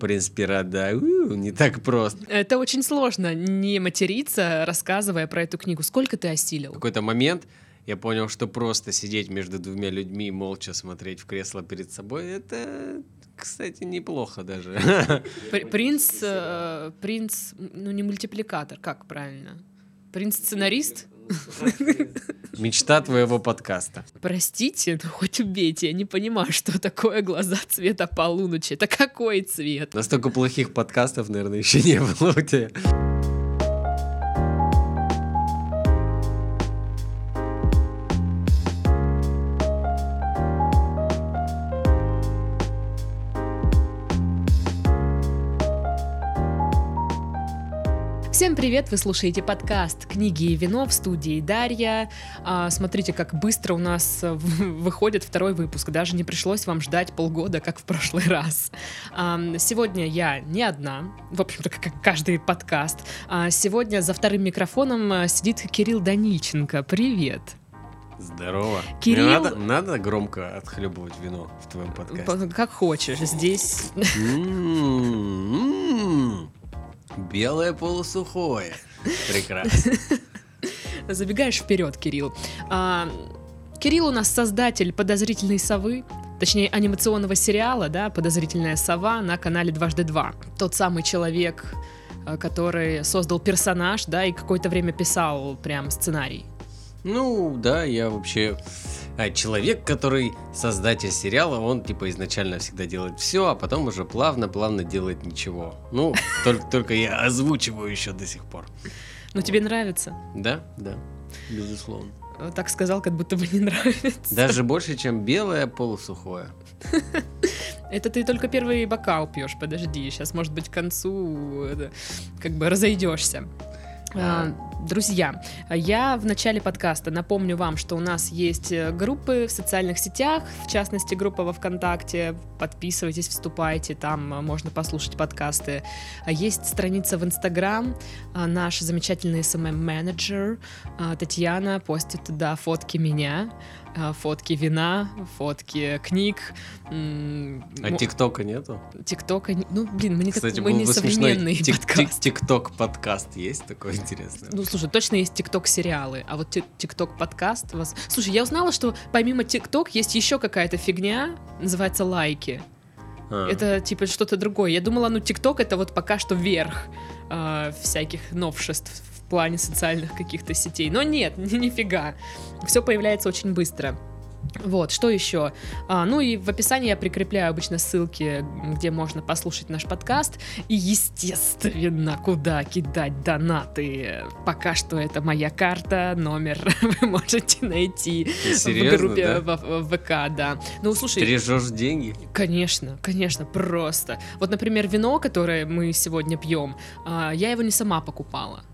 Принц пират, да, у, не так просто. Это очень сложно, не материться, рассказывая про эту книгу. Сколько ты осилил? В какой-то момент я понял, что просто сидеть между двумя людьми и молча смотреть в кресло перед собой, это, кстати, неплохо даже. Принц, э, принц, ну не мультипликатор, как правильно? Принц-сценарист? Мечта твоего подкаста. Простите, но хоть убейте, я не понимаю, что такое глаза цвета полуночи. Это какой цвет? Настолько плохих подкастов, наверное, еще не было у тебя. Всем привет! Вы слушаете подкаст «Книги и вино» в студии Дарья. А, смотрите, как быстро у нас э, выходит второй выпуск. Даже не пришлось вам ждать полгода, как в прошлый раз. А, сегодня я не одна, в общем-то, как каждый подкаст. А, сегодня за вторым микрофоном э, сидит Кирилл Данильченко. Привет! Здорово. Кирилл... надо, надо громко отхлебывать вино в твоем подкасте? Как хочешь. Здесь... Белое полусухое. Прекрасно. Забегаешь вперед, Кирилл. А, Кирилл у нас создатель подозрительной совы, точнее анимационного сериала, да, подозрительная сова на канале Дважды Два. Тот самый человек, э, который создал персонаж, да, и какое-то время писал прям сценарий. Ну, да, я вообще а человек, который создатель сериала, он типа изначально всегда делает все, а потом уже плавно-плавно делает ничего. Ну, только, только я озвучиваю еще до сих пор. Ну, тебе нравится? Да, да, безусловно. Так сказал, как будто бы не нравится. Даже больше, чем белое полусухое. Это ты только первый бокал пьешь, подожди, сейчас, может быть, к концу как бы разойдешься. А, друзья, я в начале подкаста напомню вам, что у нас есть э, группы в социальных сетях, в частности, группа во ВКонтакте. Подписывайтесь, вступайте, там э, можно послушать подкасты. А есть страница в Инстаграм, а, наш замечательный SMM-менеджер Татьяна постит туда фотки меня. А, фотки вина, фотки книг. А ТикТока нету? ТикТока, ну, блин, мы не, Кстати, так, мы не современный тик подкаст. ТикТок подкаст есть такой интересный? Ну, слушай, точно есть ТикТок сериалы, а вот ТикТок подкаст вас... Слушай, я узнала, что помимо ТикТок есть еще какая-то фигня, называется лайки. А. Это типа что-то другое. Я думала, ну ТикТок это вот пока что верх э, всяких новшеств плане социальных каких-то сетей. Но нет, нифига. Все появляется очень быстро. Вот, что еще? А, ну и в описании я прикрепляю обычно ссылки, где можно послушать наш подкаст. И, естественно, куда кидать донаты. Пока что это моя карта, номер вы можете найти Серьезно, в группе да? в, в ВК, да. Ну, слушай... Стрижешь деньги? Конечно, конечно, просто. Вот, например, вино, которое мы сегодня пьем, а, я его не сама покупала.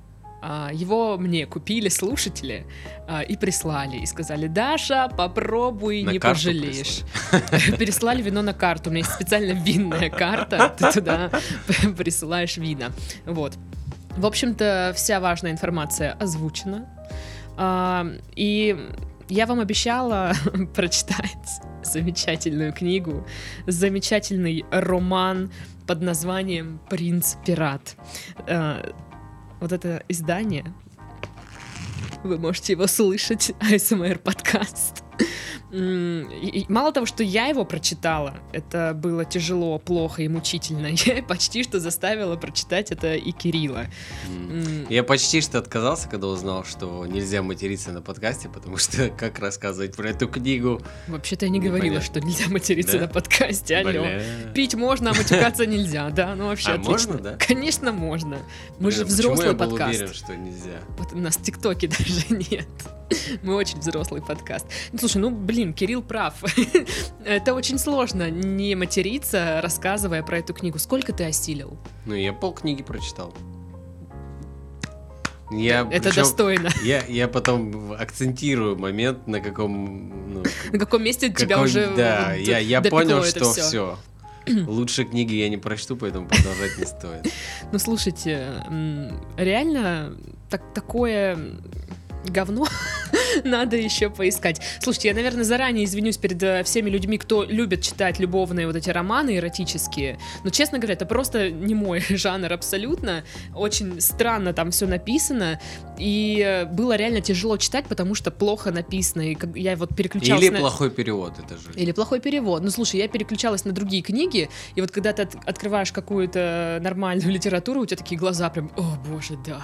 А, его мне купили слушатели а, и прислали. И сказали, Даша, попробуй, на не пожалеешь. Переслали вино на карту. У меня есть специально винная карта. Ты туда присылаешь вина. Вот. В общем-то, вся важная информация озвучена. А, и я вам обещала прочитать замечательную книгу, замечательный роман под названием «Принц-пират» вот это издание, вы можете его слышать, ASMR подкаст. Мало того, что я его прочитала, это было тяжело, плохо и мучительно. Я почти что заставила прочитать это и Кирилла. Я почти что отказался, когда узнал, что нельзя материться на подкасте, потому что как рассказывать про эту книгу? Вообще-то я не говорила, что нельзя материться на подкасте. Алло. Пить можно, а матюкаться нельзя, да? Ну вообще а можно, да? Конечно, можно. Мы же взрослый подкаст. Я уверен, что нельзя. У нас ТикТоке даже нет. Мы очень взрослый подкаст. Слушай, ну блин, Кирилл прав. Это очень сложно не материться, рассказывая про эту книгу. Сколько ты осилил? Ну, я полкниги прочитал. Я, это причем, достойно. Я, я потом акцентирую момент, на каком... Ну, на каком месте какой, тебя уже Да, я, я понял, что все. все. Лучше книги я не прочту, поэтому продолжать не стоит. Ну, слушайте, реально так, такое говно Надо еще поискать. Слушайте, я, наверное, заранее извинюсь перед э, всеми людьми, кто любит читать любовные вот эти романы эротические. Но, честно говоря, это просто не мой жанр абсолютно. Очень странно там все написано. И э, было реально тяжело читать, потому что плохо написано. И я вот переключалась Или на... плохой перевод, это же. Или плохой перевод. Ну, слушай, я переключалась на другие книги, и вот когда ты от- открываешь какую-то нормальную литературу, у тебя такие глаза прям, о, боже, да.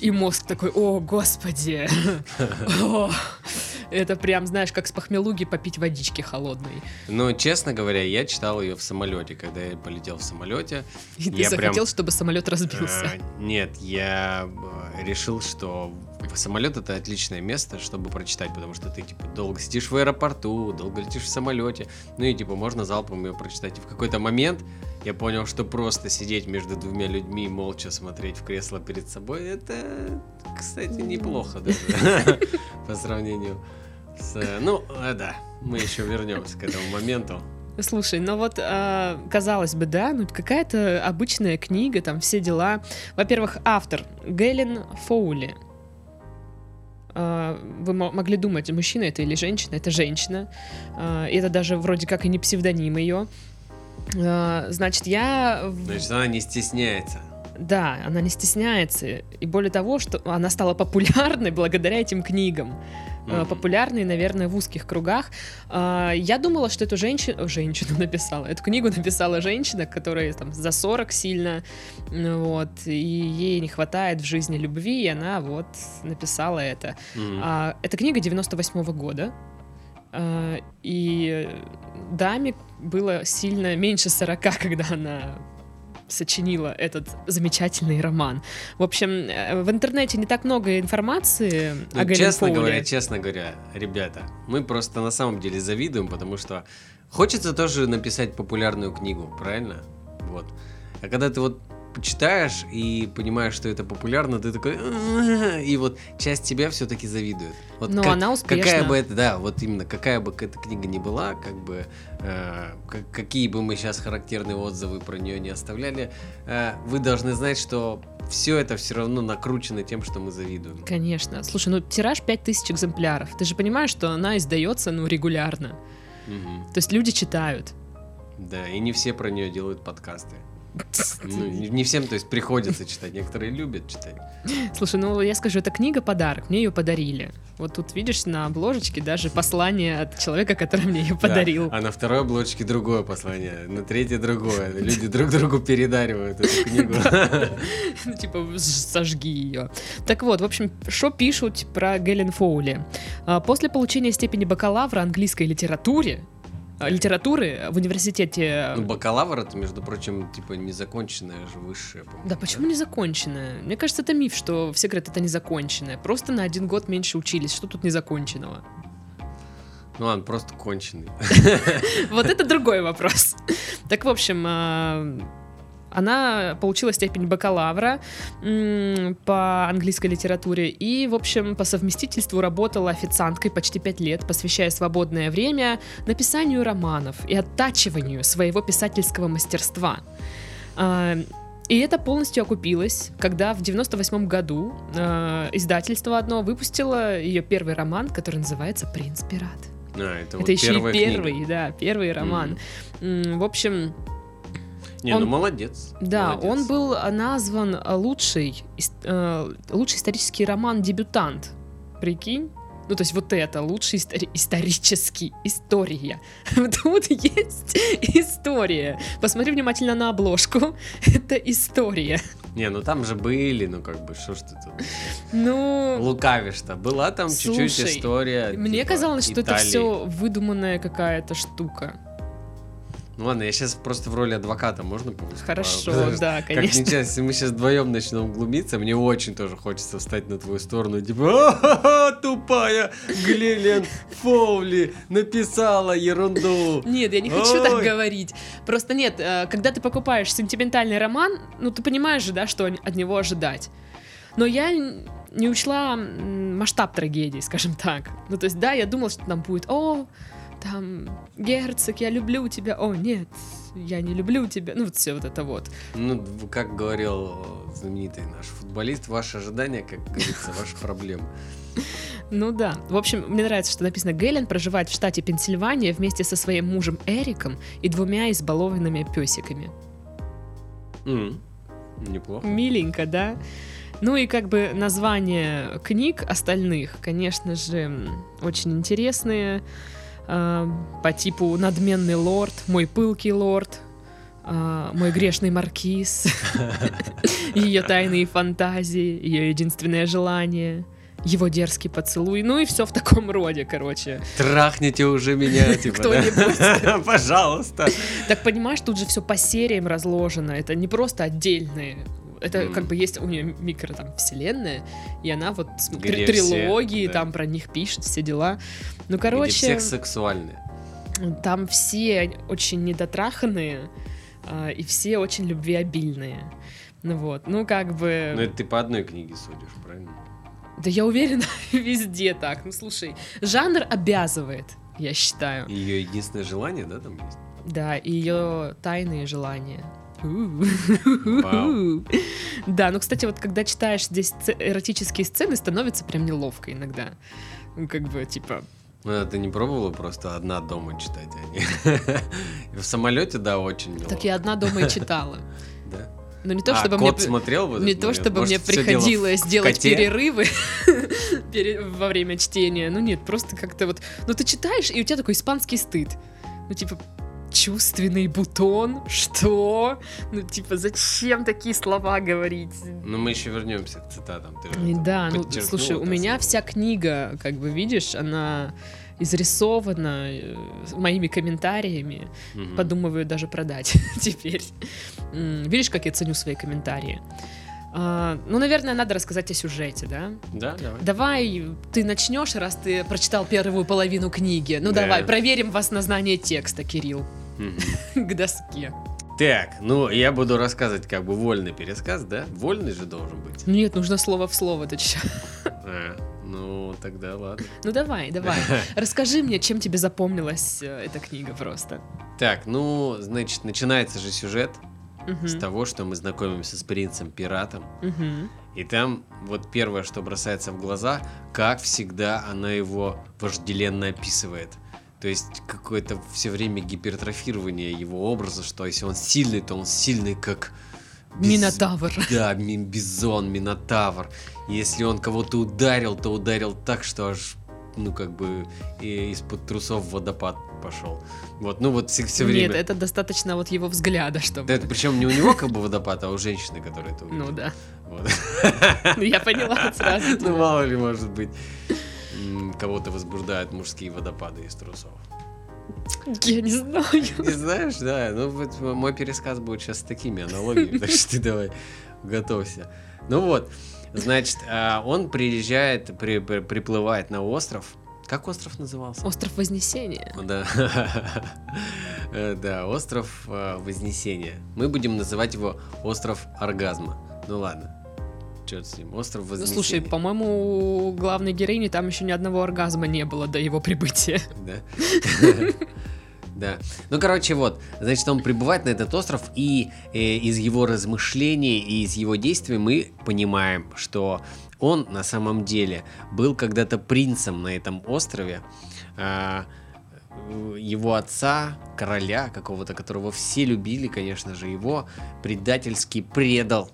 И мозг такой, о, господи. О, Это прям, знаешь, как с похмелуги попить водички холодной. Но, честно говоря, я читал ее в самолете, когда я полетел в самолете. И ты Я прям- захотел, чтобы самолет разбился. А, Нет, я э, решил, что самолет это отличное место, чтобы прочитать, потому что ты типа долго сидишь в аэропорту, долго летишь в самолете, ну и типа можно залпом ее прочитать. И в какой-то момент я понял, что просто сидеть между двумя людьми и молча смотреть в кресло перед собой, это, кстати, неплохо даже по сравнению с... э, Ну, э, да, мы еще вернемся к этому моменту. Слушай, ну вот, а, казалось бы, да, ну какая-то обычная книга, там все дела. Во-первых, автор Гелен Фоули. А, Вы мо- могли думать, мужчина это или женщина? Это женщина. А, и Это даже вроде как и не псевдоним ее. А, Значит, я... Значит, она не стесняется. Да, она не стесняется. И более того, что она стала популярной благодаря этим книгам. Мгм. Популярной, наверное, в узких кругах. А, Я думала, что эту женщину, женщину написала, эту книгу написала женщина, которая там за 40 сильно, ну вот, и ей не хватает в жизни любви, и она вот написала это. Мгм. А, это книга 98 года. А, и даме было сильно меньше 40, когда она сочинила этот замечательный роман. В общем, э, в интернете не так много информации Ну, о Гелен честно Фоуле. говоря, честно говоря, ребята, мы просто на самом деле завидуем, потому что хочется тоже написать популярную книгу, правильно? Вот. А когда ты вот читаешь и понимаешь, что это популярно, ты такой... И вот часть тебя все-таки завидует. Вот Но как- она успешна. Какая бы это, да, вот именно, какая бы эта книга ни была, как бы, э, как- какие бы мы сейчас характерные отзывы про нее не оставляли, э, вы должны знать, что все это все равно накручено тем, что мы завидуем. Конечно. Слушай, ну тираж 5000 экземпляров. Ты же понимаешь, что она издается, ну, регулярно. Мгм. То есть люди читают. Да, и не все про нее делают подкасты. Ну, не, всем, то есть, приходится читать. Некоторые любят читать. Слушай, ну я скажу, это книга подарок, мне ее подарили. Вот тут видишь на обложечке даже послание от человека, который мне ее подарил. Да, а на второй обложке другое послание, на третьей другое. Люди друг другу передаривают эту книгу. Ну, типа, сожги ее. Так вот, в общем, что пишут про Гелен Фоули? А, После получения степени бакалавра английской литературе, литературы в университете... Ну, бакалавр это, между прочим, типа незаконченное же высшее, по-моему. Да почему незаконченная? Мне кажется, это миф, что все говорят, это незаконченное. Просто на один год меньше учились. Что тут незаконченного? Ну ладно, просто конченый. Вот это другой вопрос. Так, в общем, а, она получила степень бакалавра по английской литературе и, в общем, по совместительству работала официанткой почти пять лет, посвящая свободное время написанию романов и оттачиванию своего писательского мастерства. А, И это полностью окупилось, когда в 98 году э, издательство одно выпустило ее первый роман, который называется «Принц Пират». А, это, Это вот еще и первая книга. первый, да, первый роман. М, В общем, Не, Он- ну молодец. да, молодец. он был назван лучший, э, лучший исторический роман дебютант. Прикинь? Ну, то есть вот это, лучший истори- исторический, история. Тут есть история. Посмотри внимательно на обложку. Это история. Не, ну там же были, ну как бы, что ж ты тут Ну, лукавишь-то. Была там чуть-чуть история. мне типа, казалось, что это Италии. все выдуманная какая-то штука. Ну ладно, я сейчас просто в роли адвоката, можно повыступать? Хорошо, Потому что да, Как конечно. нечаянно, если мы сейчас вдвоем начнем глумиться, мне очень тоже хочется встать на твою сторону, типа, «А-ха-ха, тупая Глилен Фоули написала ерунду. Нет, я не хочу так говорить. Просто нет, э, когда ты покупаешь сентиментальный роман, ну ты понимаешь же, да, что от него ожидать. Но я не учла масштаб трагедии, скажем так. Ну, то есть, да, я думала, что там будет, о, там, герцог, я люблю тебя, о, нет, я не люблю тебя, ну, вот все вот это вот. Ну, как говорил знаменитый наш футболист, ваши ожидания, как говорится, ваши проблемы. Ну да. В общем, мне нравится, что написано, Гелен проживает в штате Пенсильвания вместе со своим мужем Эриком и двумя избалованными песиками. М, Неплохо. Миленько, да? Ну и как бы названия книг остальных, конечно же, очень интересные. А, По типу «Надменный лорд», «Мой пылкий лорд», а, «Мой грешный маркиз», ее тайные фантазии, ее единственное желание, его дерзкий поцелуй, ну и все в таком роде, короче. Трахните уже меня, типа? Кто-нибудь. Пожалуйста. Так понимаешь, тут же все по сериям разложено, это не просто отдельные. Это Мгм. как бы есть у нее микро там вселенная, и она вот Где все, трилогии, да. там про них пишет, все дела. Ну, Где короче, всех сексуальные. там все очень недотраханные, а, и все очень любвеобильные. Ну вот, ну как бы... Ну, это ты по одной книге судишь, правильно? Да я уверена, везде так. Ну слушай, жанр обязывает, я считаю. Ее единственное желание, да, там есть? Да, и ее тайные желания. Да, ну, кстати, вот когда читаешь здесь эротические сцены, становится прям неловко иногда. Ну, как бы, типа, Ну, а ты не пробовала просто одна дома читать, а не... В самолете, да, очень неловко. так я одна дома и читала. Да? Но не то, А, чтобы мне... кот смотрел в этот Не то, момент? чтобы Может, мне приходилось делать коте? перерывы пере- во время чтения. Ну нет, просто как-то вот... Ну ты читаешь, и у тебя такой испанский стыд. Ну типа, чувственный бутон? Что? Ну типа, зачем такие слова говорить? Ну, мы еще вернемся к цитатам. Ты же Да, ну слушай, у меня сама. вся книга, как бы видишь, она изрисована э, моими комментариями. Мгм. Подумываю даже продать теперь. Видишь, как я ценю свои комментарии? А, ну, наверное, надо рассказать о сюжете, да? Да, давай. Давай ты начнешь, раз ты прочитал первую половину книги. Ну Да. давай, проверим вас на знание текста, Кирилл, к доске. Так, ну, я буду рассказывать как бы вольный пересказ, да? Вольный же должен быть. Нет, нужно слово в слово, ты чё? А, ну, тогда ладно. Ну давай, давай. Расскажи мне, чем тебе запомнилась э, эта книга просто. Так, ну, значит, начинается же сюжет Мгм. с того, что мы знакомимся с принцем-пиратом. Мгм. И там вот первое, что бросается в глаза, как всегда она его вожделенно описывает. То есть какое-то все время гипертрофирование его образа, что если он сильный, то он сильный как... без- Минотавр. Да, ми- бизон, минотавр. Если он кого-то ударил, то ударил так, что аж, ну, как бы, из-под трусов водопад пошел. Вот, ну вот все, время. Нет, это достаточно вот его взгляда, чтобы... Да, это причем не у него как бы водопад, а у женщины, которая это увидела. Ну да. Вот. Ну, Я поняла сразу. Ну, мало ли, может быть, кого-то возбуждают мужские водопады из трусов. Я не знаю. Не знаешь, да, ну вот мой пересказ будет сейчас с такими аналогиями, так что ты давай готовься. Ну вот, значит, а, он приезжает, при- при- приплывает на остров. Как остров назывался? Остров Вознесения. Да. Э, Да, остров э, Вознесения. Мы будем называть его остров оргазма. Ну ладно. Черт с ним. Остров Ну, Вознесения. слушай, по-моему, у главной героини там еще ни одного оргазма не было до его прибытия. Да. Да. Ну, короче, вот. Значит, он прибывает на этот остров, и э, из его размышлений и из его действий мы понимаем, что он на самом деле был когда-то принцем на этом острове. Э, его отца, короля какого-то, которого все любили, конечно же, его предательски предал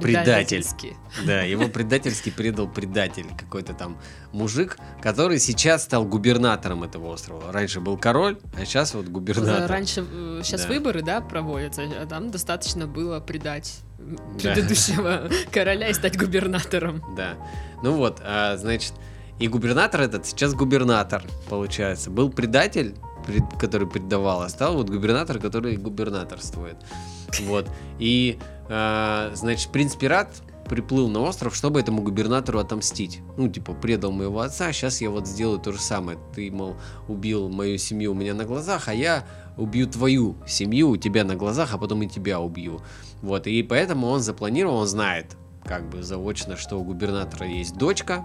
Предатель. Предательски. да, его предательски предал предатель, какой-то там мужик, который сейчас стал губернатором этого острова. Раньше был король, а сейчас вот губернатор. Раньше, сейчас Да. выборы, да, проводятся, а там достаточно было предать м, Да. предыдущего короля и стать губернатором. Да. Ну вот, а, значит, и губернатор этот сейчас губернатор, получается. Был предатель, пред- который предавал, а стал вот губернатор, который губернаторствует. Вот. И, а, значит, принц-пират приплыл на остров, чтобы этому губернатору отомстить. Ну, типа, предал моего отца, сейчас я вот сделаю то же самое. Ты, мол, убил мою семью у меня на глазах, а я убью твою семью у тебя на глазах, а потом и тебя убью. Вот, и поэтому он запланировал, он знает, как бы заочно, что у губернатора есть дочка,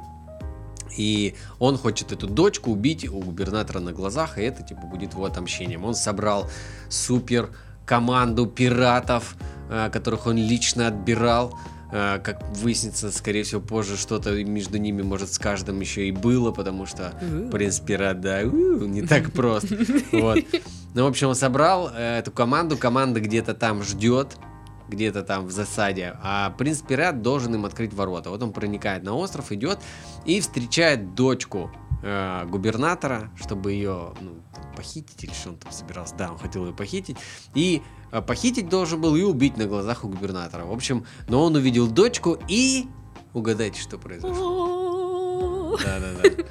и он хочет эту дочку убить у губернатора на глазах, и это типа будет его отомщением. Он собрал супер команду пиратов, э, которых он лично отбирал, э, как выяснится, скорее всего, позже что-то между ними, может, с каждым еще и было, потому что У. принц пират, да, не так просто. Вот. Ну, в общем, он собрал э, эту команду, команда где-то там ждет, где-то там в засаде, а принц пират должен им открыть ворота. Вот он проникает на остров, идет и встречает дочку э, губернатора, чтобы ее ну, похитить или что он там собирался. Да, он хотел ее похитить. И э, похитить должен был и убить на глазах у губернатора. В общем, но он увидел дочку и... Угадайте, что произошло. Да-да-да.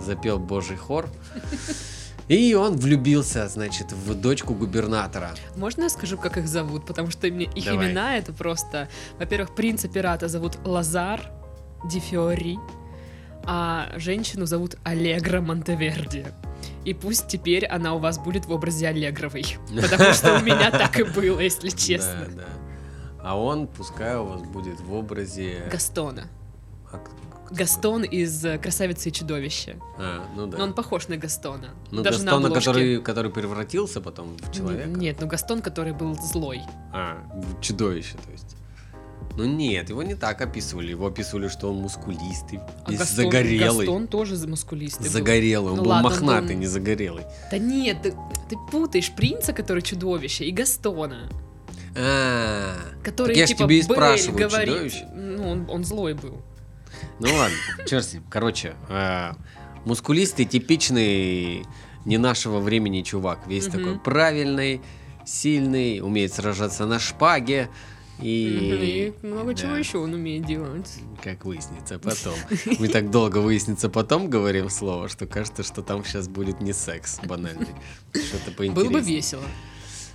Запел божий хор. И он влюбился, значит, в дочку губернатора. Можно я скажу, как их зовут? Потому что мне их Давай. имена это просто... Во-первых, принца пирата зовут Лазар Ди Фиори, а женщину зовут Аллегра Монтеверди. И пусть теперь она у вас будет в образе Аллегровой. Потому что у меня так и было, если честно. Да, да. А он, пускай у вас будет в образе... Гастона. А, Гастон из э, «Красавицы и чудовища». А, ну да. Но он похож на Гастона. Ну, Даже на Гастона, обложке. который, который превратился потом в человека. Нет, ну Гастон, который был злой. А, чудовище, то есть. Ну нет, его не так описывали. Его описывали, что он мускулистый, А весь Гастон, загорелый. Гастон тоже мускулистый был. Загорелый, он Ну был ладно, мохнатый, он- не загорелый. Да нет, ты, ты путаешь принца, который чудовище, и Гастона, А, который Так я типа тебе и спрашиваю, говорит. чудовище. Ну, он, он злой был. ну ладно, черт с ним. Короче, а, мускулистый, типичный не нашего времени чувак. Весь Мгм. такой правильный, сильный, умеет сражаться на шпаге. И, И много чего да. еще он умеет делать. Как выяснится потом. Мы так долго выяснится потом говорим слово, что кажется, что там сейчас будет не секс банальный. Что-то поинтереснее. Было бы весело.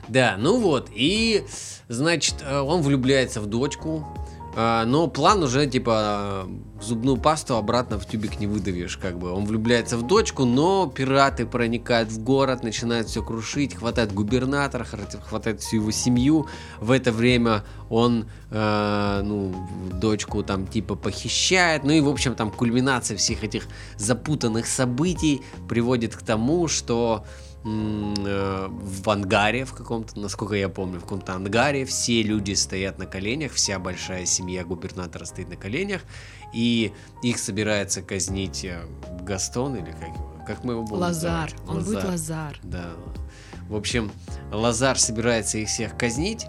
Да, ну вот, и, значит, э, он влюбляется в дочку, но план уже, типа, зубную пасту обратно в тюбик не выдавишь, как бы. Он влюбляется в дочку, но пираты проникают в город, начинают все крушить, хватает губернатора, хватает- всю его семью. В это время он, э, ну, дочку там, типа, похищает. Ну и, в общем, там кульминация всех этих запутанных событий приводит к тому, что в ангаре в каком-то, насколько я помню, в каком-то ангаре все люди стоят на коленях, вся большая семья губернатора стоит на коленях, и их собирается казнить э, Гастон или как его, как мы его будем Лазар. называть? Он будет Лазар. Да. В общем, Лазар собирается их всех казнить,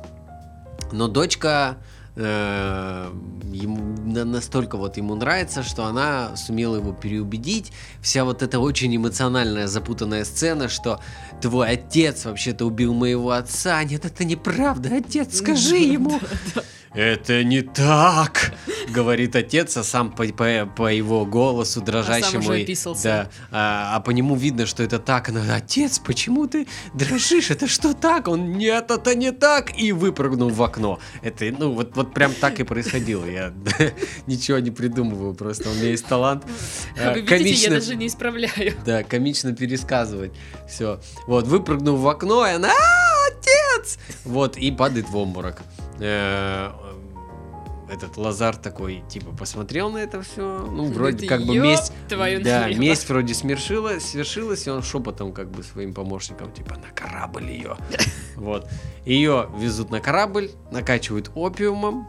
но дочка э, ему на- настолько вот ему нравится, что она сумела его переубедить. Вся вот эта очень эмоциональная запутанная сцена, что твой отец вообще-то убил моего отца. Нет, это неправда, отец, скажи ему. Это не так, говорит отец, а сам по, по- по его голосу дрожащему. уже и- описался. Да, а, а по нему видно, что это так. Она, отец, почему ты дрожишь? Это что так? Он, нет, это не так. И выпрыгнул в окно. Это, ну, вот, вот прям так и происходило. Я ничего не придумываю, просто у меня есть талант. э, Вы видите, я комично- даже не исправляю. да, комично пересказывать. Все. Вот, выпрыгнул в окно, и она, «А, отец! Вот, и падает в обморок. Этот Лазар такой, типа, посмотрел на это все. Ну, вроде как бы «Ёб месть. твою Да, налево». месть вроде свершилась, свершилась, и он шепотом, как бы, своим помощникам, типа, на корабль ее. Вот. Ее везут на корабль, накачивают опиумом.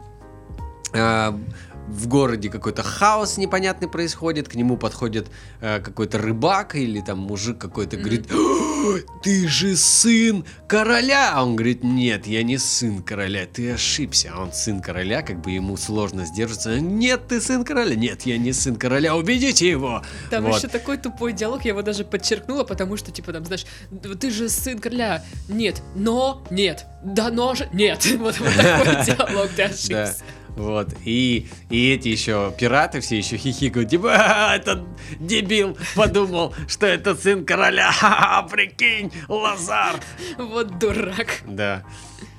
В городе какой-то хаос непонятный происходит, к нему подходит э, какой-то рыбак или там мужик какой-то говорит, «О, ты же сын короля, а он говорит, нет, я не сын короля, ты ошибся, а он сын короля, как бы ему сложно сдержаться, нет, ты сын короля, нет, я не сын короля, убедите его, Там Вот. еще такой тупой диалог, я его даже подчеркнула, потому что, типа, там, знаешь, «Д- ты же сын короля. Нет, но нет. Да, но же нет. Вот, вот такой диалог, ты ошибся. Вот. И, и эти еще пираты все еще хихикают. Типа, «А, этот дебил подумал, что это сын короля. Ха-ха, прикинь, Лазар. Вот дурак. Да.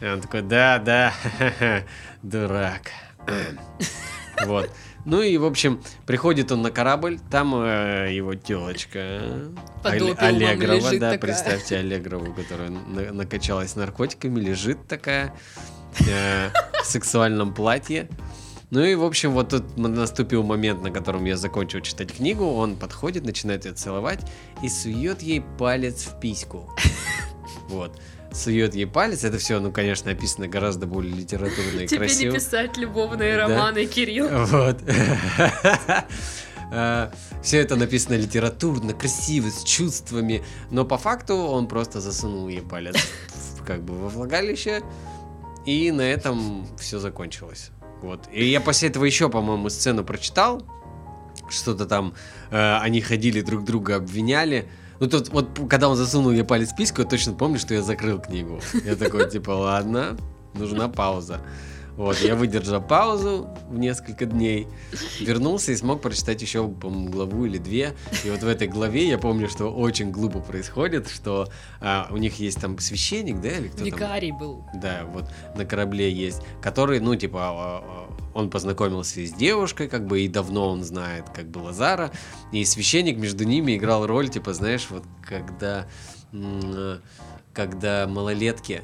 И он такой, да, да, дурак. Вот. Ну и, в общем, приходит он на корабль, там э, его телочка опиумом Аллегрова, да, такая. представьте Аллегрову, которая на- накачалась наркотиками, лежит такая в сексуальном платье. Ну и, в общем, вот тут наступил момент, на котором я закончил читать книгу. Он подходит, начинает ее целовать и сует ей палец в письку. Вот. сует ей палец. Это все, ну, конечно, написано гораздо более литературно и Тебе красиво. не писать любовные Да. романы, Кирилл. Вот. Все это написано литературно, красиво, с чувствами, но по факту он просто засунул ей палец как бы во влагалище, и на этом все закончилось. Вот. И я после этого еще, по-моему, сцену прочитал, что-то там э, они ходили друг друга обвиняли. Ну тут вот когда он засунул ей палец в письку, я точно помню, что я закрыл книгу. Я такой типа, ладно, нужна пауза. Вот, я выдержал паузу в несколько дней, вернулся и смог прочитать еще, по-моему, главу или две. И вот в этой главе я помню, что очень глупо происходит, что а, у них есть там священник, да, или кто там? Викарий был. Да, вот на корабле есть, который, ну, типа, а, а, он познакомился с девушкой, как бы, и давно он знает, как бы, Лазара, и священник между ними играл роль, типа, знаешь, вот когда, когда малолетки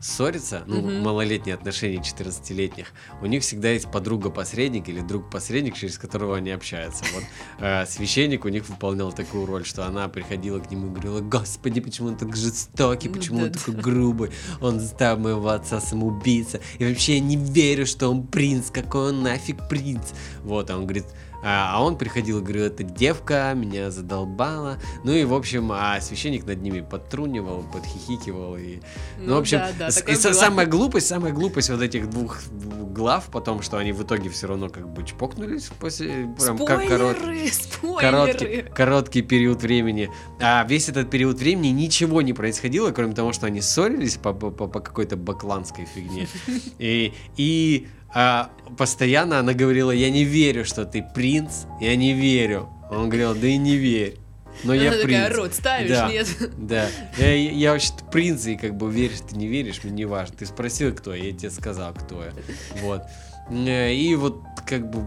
ссорятся, ну, Мгм. малолетние отношения 14-летних, у них всегда есть подруга-посредник или друг-посредник, через которого они общаются. Вот э, священник у них выполнял такую роль, что она приходила к нему и говорила, господи, почему он так жестокий, почему он такой грубый, он заставил моего отца самоубийца, и вообще я не верю, что он принц, какой он нафиг принц. Вот, а он говорит, а а он приходил и говорил, эта девка меня задолбала. Ну и, в общем, а священник над ними подтрунивал, подхихикивал. И... Ну, в общем, да, да, и было. самая глупость, самая глупость вот этих двух глав, потом, что они в итоге все равно как бы чпокнулись после, прям как корот, Спойлеры, спойлеры. короткий, короткий период времени. А весь этот период времени ничего не происходило, кроме того, что они ссорились по- по какой-то бакланской фигне. И, и а, постоянно она говорила, я не верю, что ты принц, я не верю. Он говорил, да и не верь. Но я Она такая, принц. рот ставишь, Да. нет? Да, я, я вообще-то принц, и как бы веришь ты, не веришь, мне не важно. Ты спросил, кто я, я тебе сказал, кто я. Вот. Э, И вот как бы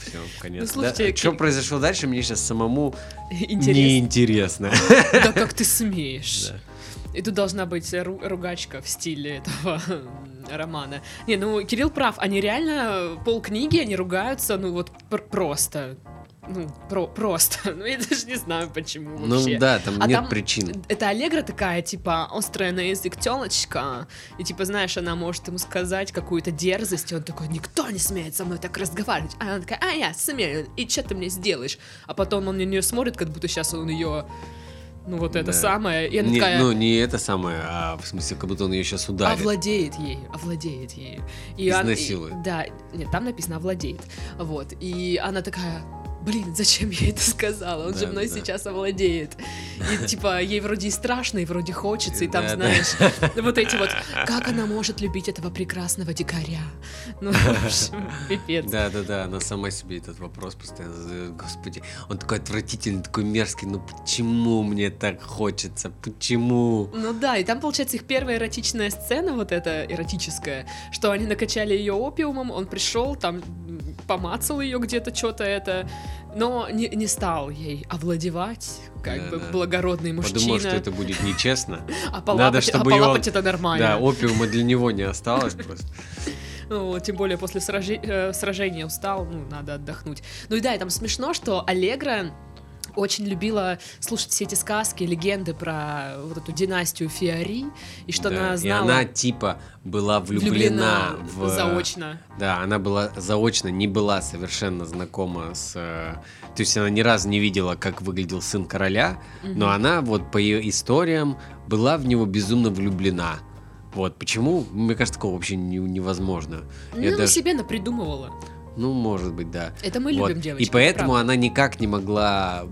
все, конец. Ну, слушайте, что Ки- произошло дальше, мне сейчас самому Интересно. неинтересно. Да как ты смеешь? Да. И тут должна быть ру- ругачка в стиле этого романа. Не, ну Кирилл прав, они реально полкниги, они ругаются, ну вот пр- просто. Ну, про просто. Ну, я даже не знаю, почему Ну вообще. да, там А нет там причин. Это Аллегра такая, типа, острая на язык телочка. И, типа, знаешь, она может ему сказать какую-то дерзость, и он такой, никто не смеет со мной так разговаривать. А она такая, а я смею, и что ты мне сделаешь? А потом он на нее смотрит, как будто сейчас он ее, ну, вот это Да. самое. И она Не- такая, ну, не это самое, а в смысле, как будто он ее сейчас ударит. овладеет ею, овладеет ею. И он- и- Изнасилует. да, нет, там написано овладеет. Вот. И она такая, блин, зачем я это сказала? Он же Да, мной да. сейчас овладеет. И типа ей вроде и страшно, и вроде хочется, и там, Да, да. знаешь, вот эти вот, как она может любить этого прекрасного дикаря? Ну, в общем, пипец. Да, да, да, она сама себе этот вопрос постоянно задает. Господи, он такой отвратительный, такой мерзкий, ну почему мне так хочется? Почему? Ну да, и там, получается, их первая эротичная сцена, вот эта эротическая, что они накачали ее опиумом, он пришел, там помацал ее где-то, что-то это, но не, не стал ей овладевать, как Да, бы да. благородный мужчина. Подумал, что это будет нечестно. А полапать, чтобы а его- это нормально. Да, опиума для него не осталось просто. Ну, тем более после сражи- э, сражения устал, ну, надо отдохнуть. Ну и да, и там смешно, что Аллегра очень любила слушать все эти сказки, легенды про вот эту династию Фиари, и что Да, она И знала... она типа была влюблена, в... заочно. Да, она была заочно, не была совершенно знакома с... э, То есть она ни разу не видела, как выглядел сын короля, но Мгм. она вот по ее историям была в него безумно влюблена. Вот, почему? Мне кажется, такого вообще не- невозможно. Ну, Я она даже- себе напридумывала. Ну, может быть, да. Это мы Вот. любим девочек. И поэтому она никак не могла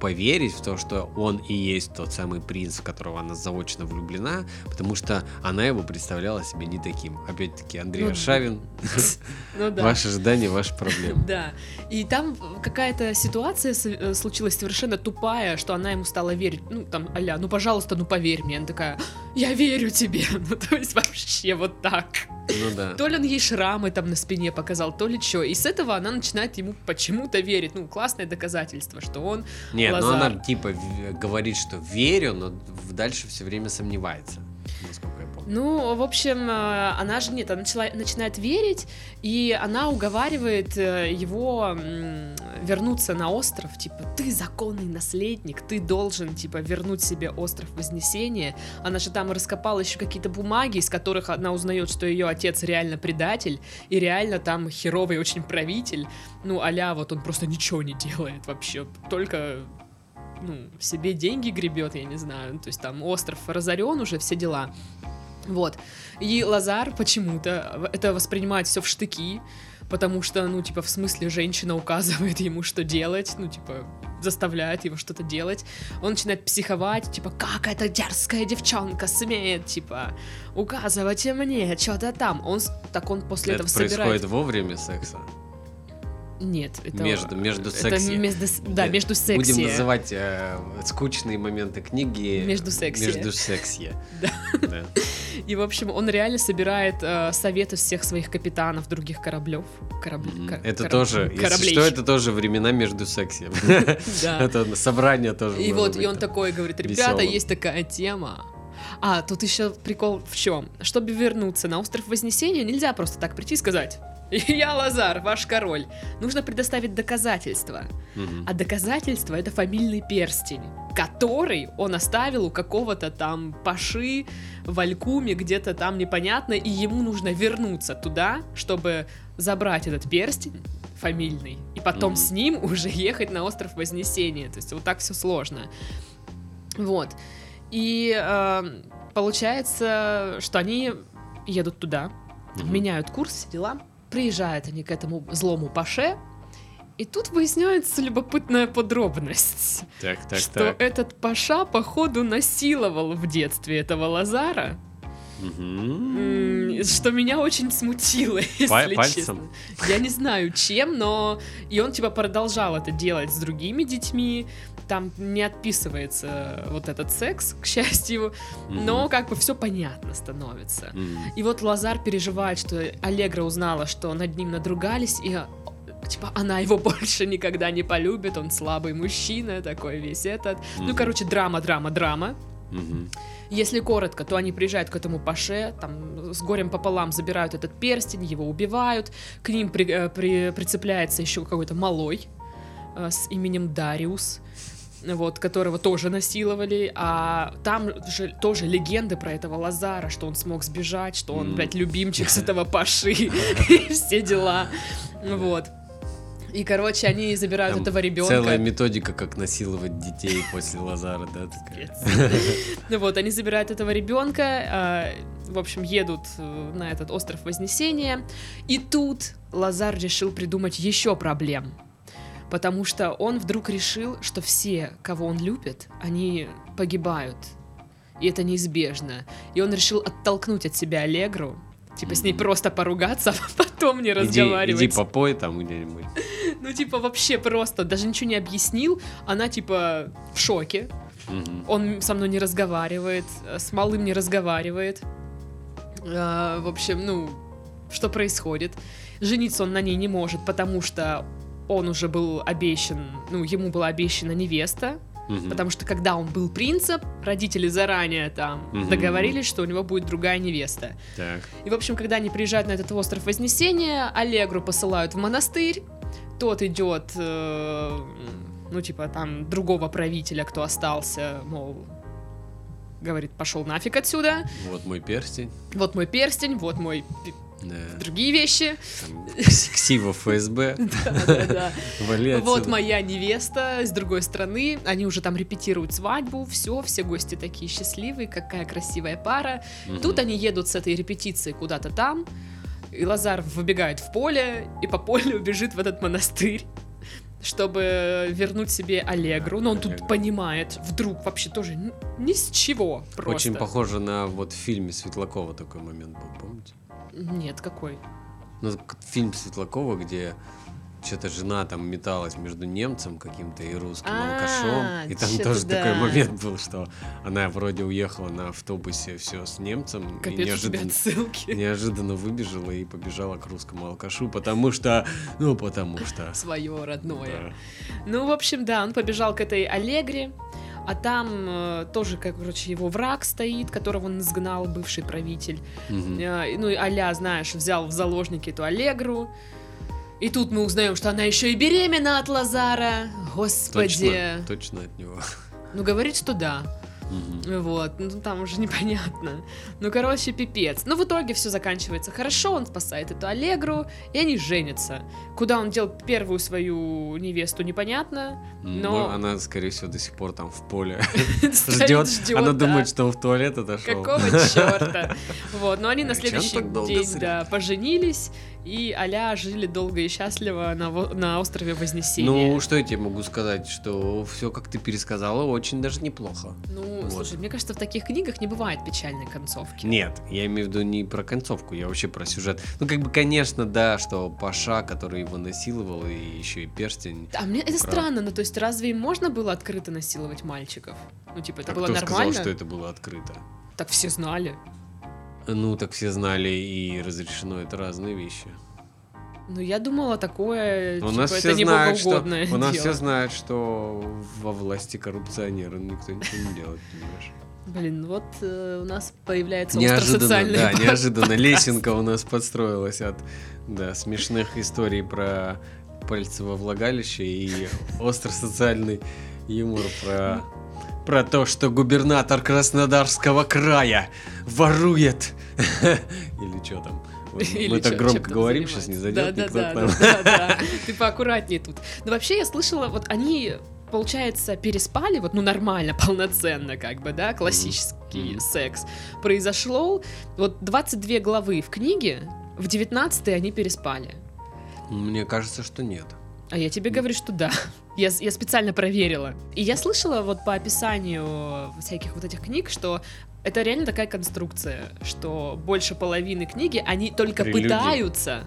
поверить в то, что он и есть тот самый принц, в которого она заочно влюблена, потому что она его представляла себе не таким. Опять-таки, Андрей Ну, Ну да. ваши ожидания, ваши проблемы. Да. И там какая-то ситуация э, случилась совершенно тупая, что она ему стала верить. Ну, там, аля, ну, пожалуйста, ну, поверь мне. Она такая, я верю тебе. Ну, то есть вообще вот так. Ну да. То ли он ей шрамы там на спине показал, то ли что. И с этого она начинает ему почему-то верить. Ну, классное доказательство, что он... Нет, ну Лазар. она типа говорит, что верю, но дальше все время сомневается, насколько. Ну, в общем, э, она же нет, она начала, начинает верить, и она уговаривает э, его вернуться на остров, типа, ты законный наследник, ты должен, типа, вернуть себе остров Вознесения. Она же там раскопала еще какие-то бумаги, из которых она узнает, что ее отец реально предатель, и реально там херовый очень правитель. Ну, аля, вот он просто ничего не делает вообще, только ну, себе деньги гребет, я не знаю. То есть там остров разорен уже, все дела. Вот. И Лазар почему-то это воспринимает все в штыки, потому что, ну, типа, в смысле, женщина указывает ему, что делать, ну, типа, заставляет его что-то делать. Он начинает психовать, типа, как эта дерзкая девчонка смеет, типа, указывать мне что-то там. Он, так он после Это этого происходит собирает... во время секса. Нет, это... Между- между это секси. между с- да, Э, между секси. Будем называть э, скучные моменты книги Между секси. Между секси. Да. Да. И, в общем, он реально собирает э, советы всех своих капитанов других кораблев. Кораб- Мгм. ка- Это кораб- тоже, если что, это тоже времена между секси. Это собрание тоже. И вот, и он такой говорит, ребята, есть такая тема. А, тут еще прикол в чем? Чтобы вернуться на остров Вознесения, нельзя просто так прийти и сказать, я Лазар, ваш король. Нужно предоставить доказательства. Мгм. А доказательство это фамильный перстень, который он оставил у какого-то там паши в Алькуме, где-то там непонятно, и ему нужно вернуться туда, чтобы забрать этот перстень фамильный, и потом Мгм. с ним уже ехать на остров Вознесения. То есть вот так все сложно. Вот. И э, получается, что они едут туда, Мгм. меняют курс, все дела. Приезжают они к этому злому паше, и тут выясняется любопытная подробность, Так, так, что так. этот паша, походу, насиловал в детстве этого Лазара, М, что меня очень смутило, если Па- честно. пальцем? Я не знаю, чем, но... И он, типа, продолжал это делать с другими детьми, там не отписывается вот этот секс, к счастью, но Мгм. как бы все понятно становится. Мгм. И вот Лазар переживает, что Аллегра узнала, что над ним надругались, и типа она его больше никогда не полюбит, он слабый мужчина, такой весь этот. Ну, Мгм. короче, драма, драма, драма. Мгм. Если коротко, то они приезжают к этому паше, там с горем пополам забирают этот перстень, его убивают, к ним при- э, при- прицепляется еще какой-то малой э, с именем Дариус, вот, которого тоже насиловали, а там же тоже легенды про этого Лазара, что он смог сбежать, что он, М. блядь, любимчик с этого паши, и все дела, вот. И, короче, они забирают Там этого ребенка. Целая методика, как насиловать детей после Лазара, да? Ну вот, они забирают этого ребенка, в общем, едут э, на этот остров Вознесения, и тут Лазар решил придумать еще проблем. Потому что он вдруг решил, что все, кого он любит, они погибают. И это неизбежно. И он решил оттолкнуть от себя Аллегру, типа с ней просто поругаться, а потом не Иди, разговаривать. иди попой там где-нибудь. Ну, типа, вообще просто, даже ничего не объяснил. Она, типа, в шоке. Мгм. Он со мной не разговаривает, э, с малым не разговаривает. А, в общем, ну, что происходит? Жениться он на ней не может, потому что он уже был обещан, ну, ему была обещана невеста, Мгм. потому что когда он был принцем, родители заранее там Мгм. договорились, что у него будет другая невеста. Так. И, в общем, когда они приезжают на этот остров Вознесения, Аллегру посылают в монастырь, тот идет, э, ну, типа, там, другого правителя, кто остался, мол, говорит, пошел нафиг отсюда, Вот мой перстень. вот мой перстень, вот мой Да. другие вещи, Там, кс- Ксива ФСБ. Да-да-да. Вали вот моя невеста с другой стороны, они уже там репетируют свадьбу, все, все гости такие счастливые, какая красивая пара. Тут они едут с этой репетиции куда-то там, и Лазар выбегает в поле, и по полю бежит в этот монастырь, чтобы вернуть себе Аллегру. Но он тут Аллегру. понимает, вдруг вообще тоже ни с чего просто. Очень похоже на вот в фильме Светлакова такой момент был, помните? Нет, какой? Ну, фильм Светлакова, где что-то жена там металась между немцем каким-то и русским А, алкашом. И там тоже такой момент был, что она вроде уехала на автобусе все с немцем. и неожиданно, неожиданно выбежала и побежала к русскому алкашу, потому что... Ну, потому что... Свое родное. Ну, в общем, да, он побежал к этой Аллегре. А там э, тоже, как, короче, его враг стоит, которого он изгнал, бывший правитель. Мгм. Э, ну, и а знаешь, взял в заложники эту Аллегру. И тут мы узнаем, что она еще и беременна от Лазара. Господи. Точно, точно от него. Ну, говорит, что да. Мгм. Вот, ну там уже непонятно. Ну, короче, пипец. Ну, в итоге все заканчивается хорошо, он спасает эту Аллегру, и они женятся. Куда он дел первую свою невесту, непонятно. Но- Ну, Она, скорее всего, до сих пор там в поле ждет. Она думает, что он в туалет отошел. Какого черта? Вот, но они на А следующий день да, поженились, и аля жили долго и счастливо на, на острове Вознесения. Ну, что я тебе могу сказать, что все, как ты пересказала, очень даже неплохо. Ну, вот. слушай, мне кажется, в таких книгах не бывает печальной концовки. Нет, я имею в виду не про концовку, я вообще про сюжет. Ну, как бы, конечно, да, что Паша, который его насиловал, и еще и перстень. А мне это Прав. странно, ну то есть разве им можно было открыто насиловать мальчиков? Ну типа это Так было кто нормально? сказал, что это было открыто? Так все знали. Ну, так все знали, и разрешено это разные вещи. Ну я думала такое, У типа, нас это все не знают, что у нас все знают, что во власти коррупционеры, никто ничего не делает, понимаешь? Блин, вот э, у нас появляется Неожиданно, да, под- неожиданно лесенка у нас подстроилась от да, смешных историй про пальцы во влагалище и остросоциальный юмор про про то, что губернатор Краснодарского края ворует или что там. Или Мы так громко говорим, сейчас не зайдет да, никто да, к да, нам. да, да. Ты поаккуратнее тут. Но вообще я слышала, вот они получается, переспали, вот, ну, нормально, полноценно, как бы, да, классический Мгм. секс. Произошло, вот, 22 главы в книге, в 19 они переспали. Мне кажется, что нет. А я тебе говорю, что да. Я, я специально проверила. И я слышала вот по описанию всяких вот этих книг, что это реально такая конструкция, что больше половины книги они только Прелюдия. пытаются.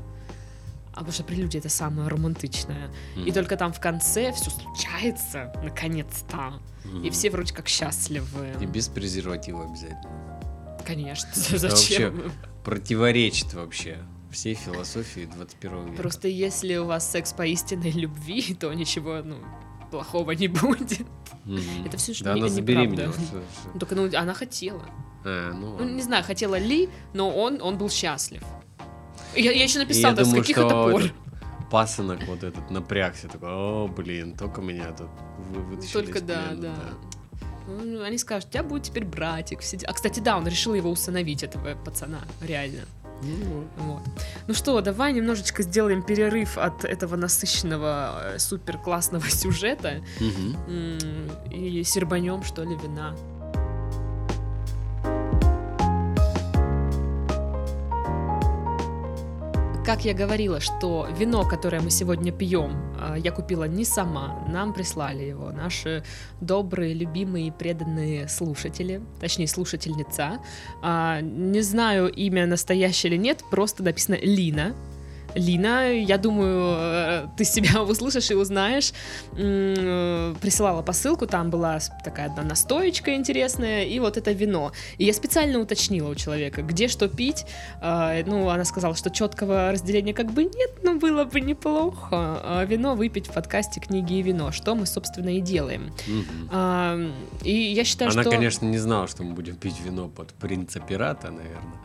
А потому что прелюдия это самое романтичное. И Мгм. только там в конце все случается, наконец-то. Мгм. И все вроде как счастливы. И без презерватива обязательно. Конечно. Зачем? Противоречит вообще всей философии 21 века. Просто если у вас секс по истинной любви, то ничего, ну, плохого не будет. Мгм. Это всё ж Да не- она забеременела. Ну, Только, ну, она хотела. А, ну Ну, не знаю, хотела ли, но он, он был счастлив. Я, я еще я да, с каких это пор. Пасынок вот этот напрягся, такой, о, блин, только меня тут вы- вытащили Только да, плена, да. Ну, Они скажут, у тебя будет теперь братик. все дела». А, кстати, да, он решил его усыновить, этого пацана, реально. Ну, Вот. Ну что, давай немножечко сделаем перерыв от этого насыщенного, э, супер классного сюжета м, и сербанем, что ли, вина. Как я говорила, что вино, которое мы сегодня пьем, а, я купила не сама, нам прислали его наши добрые, любимые, преданные слушатели, точнее слушательница. А, Не знаю имя настоящее или нет, просто написано Лина. Лина, я думаю, э, ты себя услышишь и узнаешь. Э, Присылала посылку, там была такая одна настоечка интересная, и вот это вино. И я специально уточнила у человека, где что пить. А, Ну, она сказала, что четкого разделения как бы нет, но было бы неплохо а, вино выпить в подкасте «Книги и вино», что мы, собственно, и делаем. А, И я считаю, Она, что... конечно, не знала, что мы будем пить вино под принца пирата, наверное.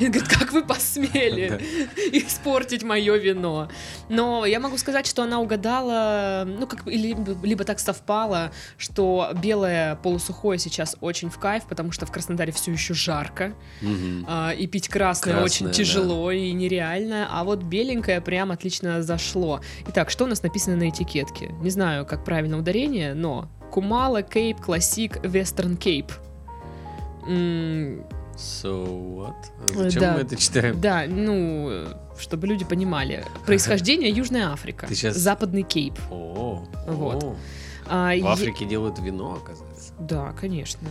И говорит, как вы посмели испортить мое вино. Но я могу сказать, что она угадала, ну, как бы, либо, либо так совпало, что белое полусухое сейчас очень в кайф, потому что в Краснодаре все еще жарко, а, и пить красное, Красное, очень да. тяжело и нереально, а вот беленькое прям отлично зашло. Итак, что у нас написано на этикетке? Не знаю, как правильно ударение, но Кумала Кейп Классик Вестерн Кейп. So what? Э, Зачем да. мы это читаем? Да, ну, э, чтобы люди понимали. Происхождение Южная Африка. Ты щас- Западный Кейп. О, Вот. о. А, В е- Африке делают вино, оказывается. Да, конечно.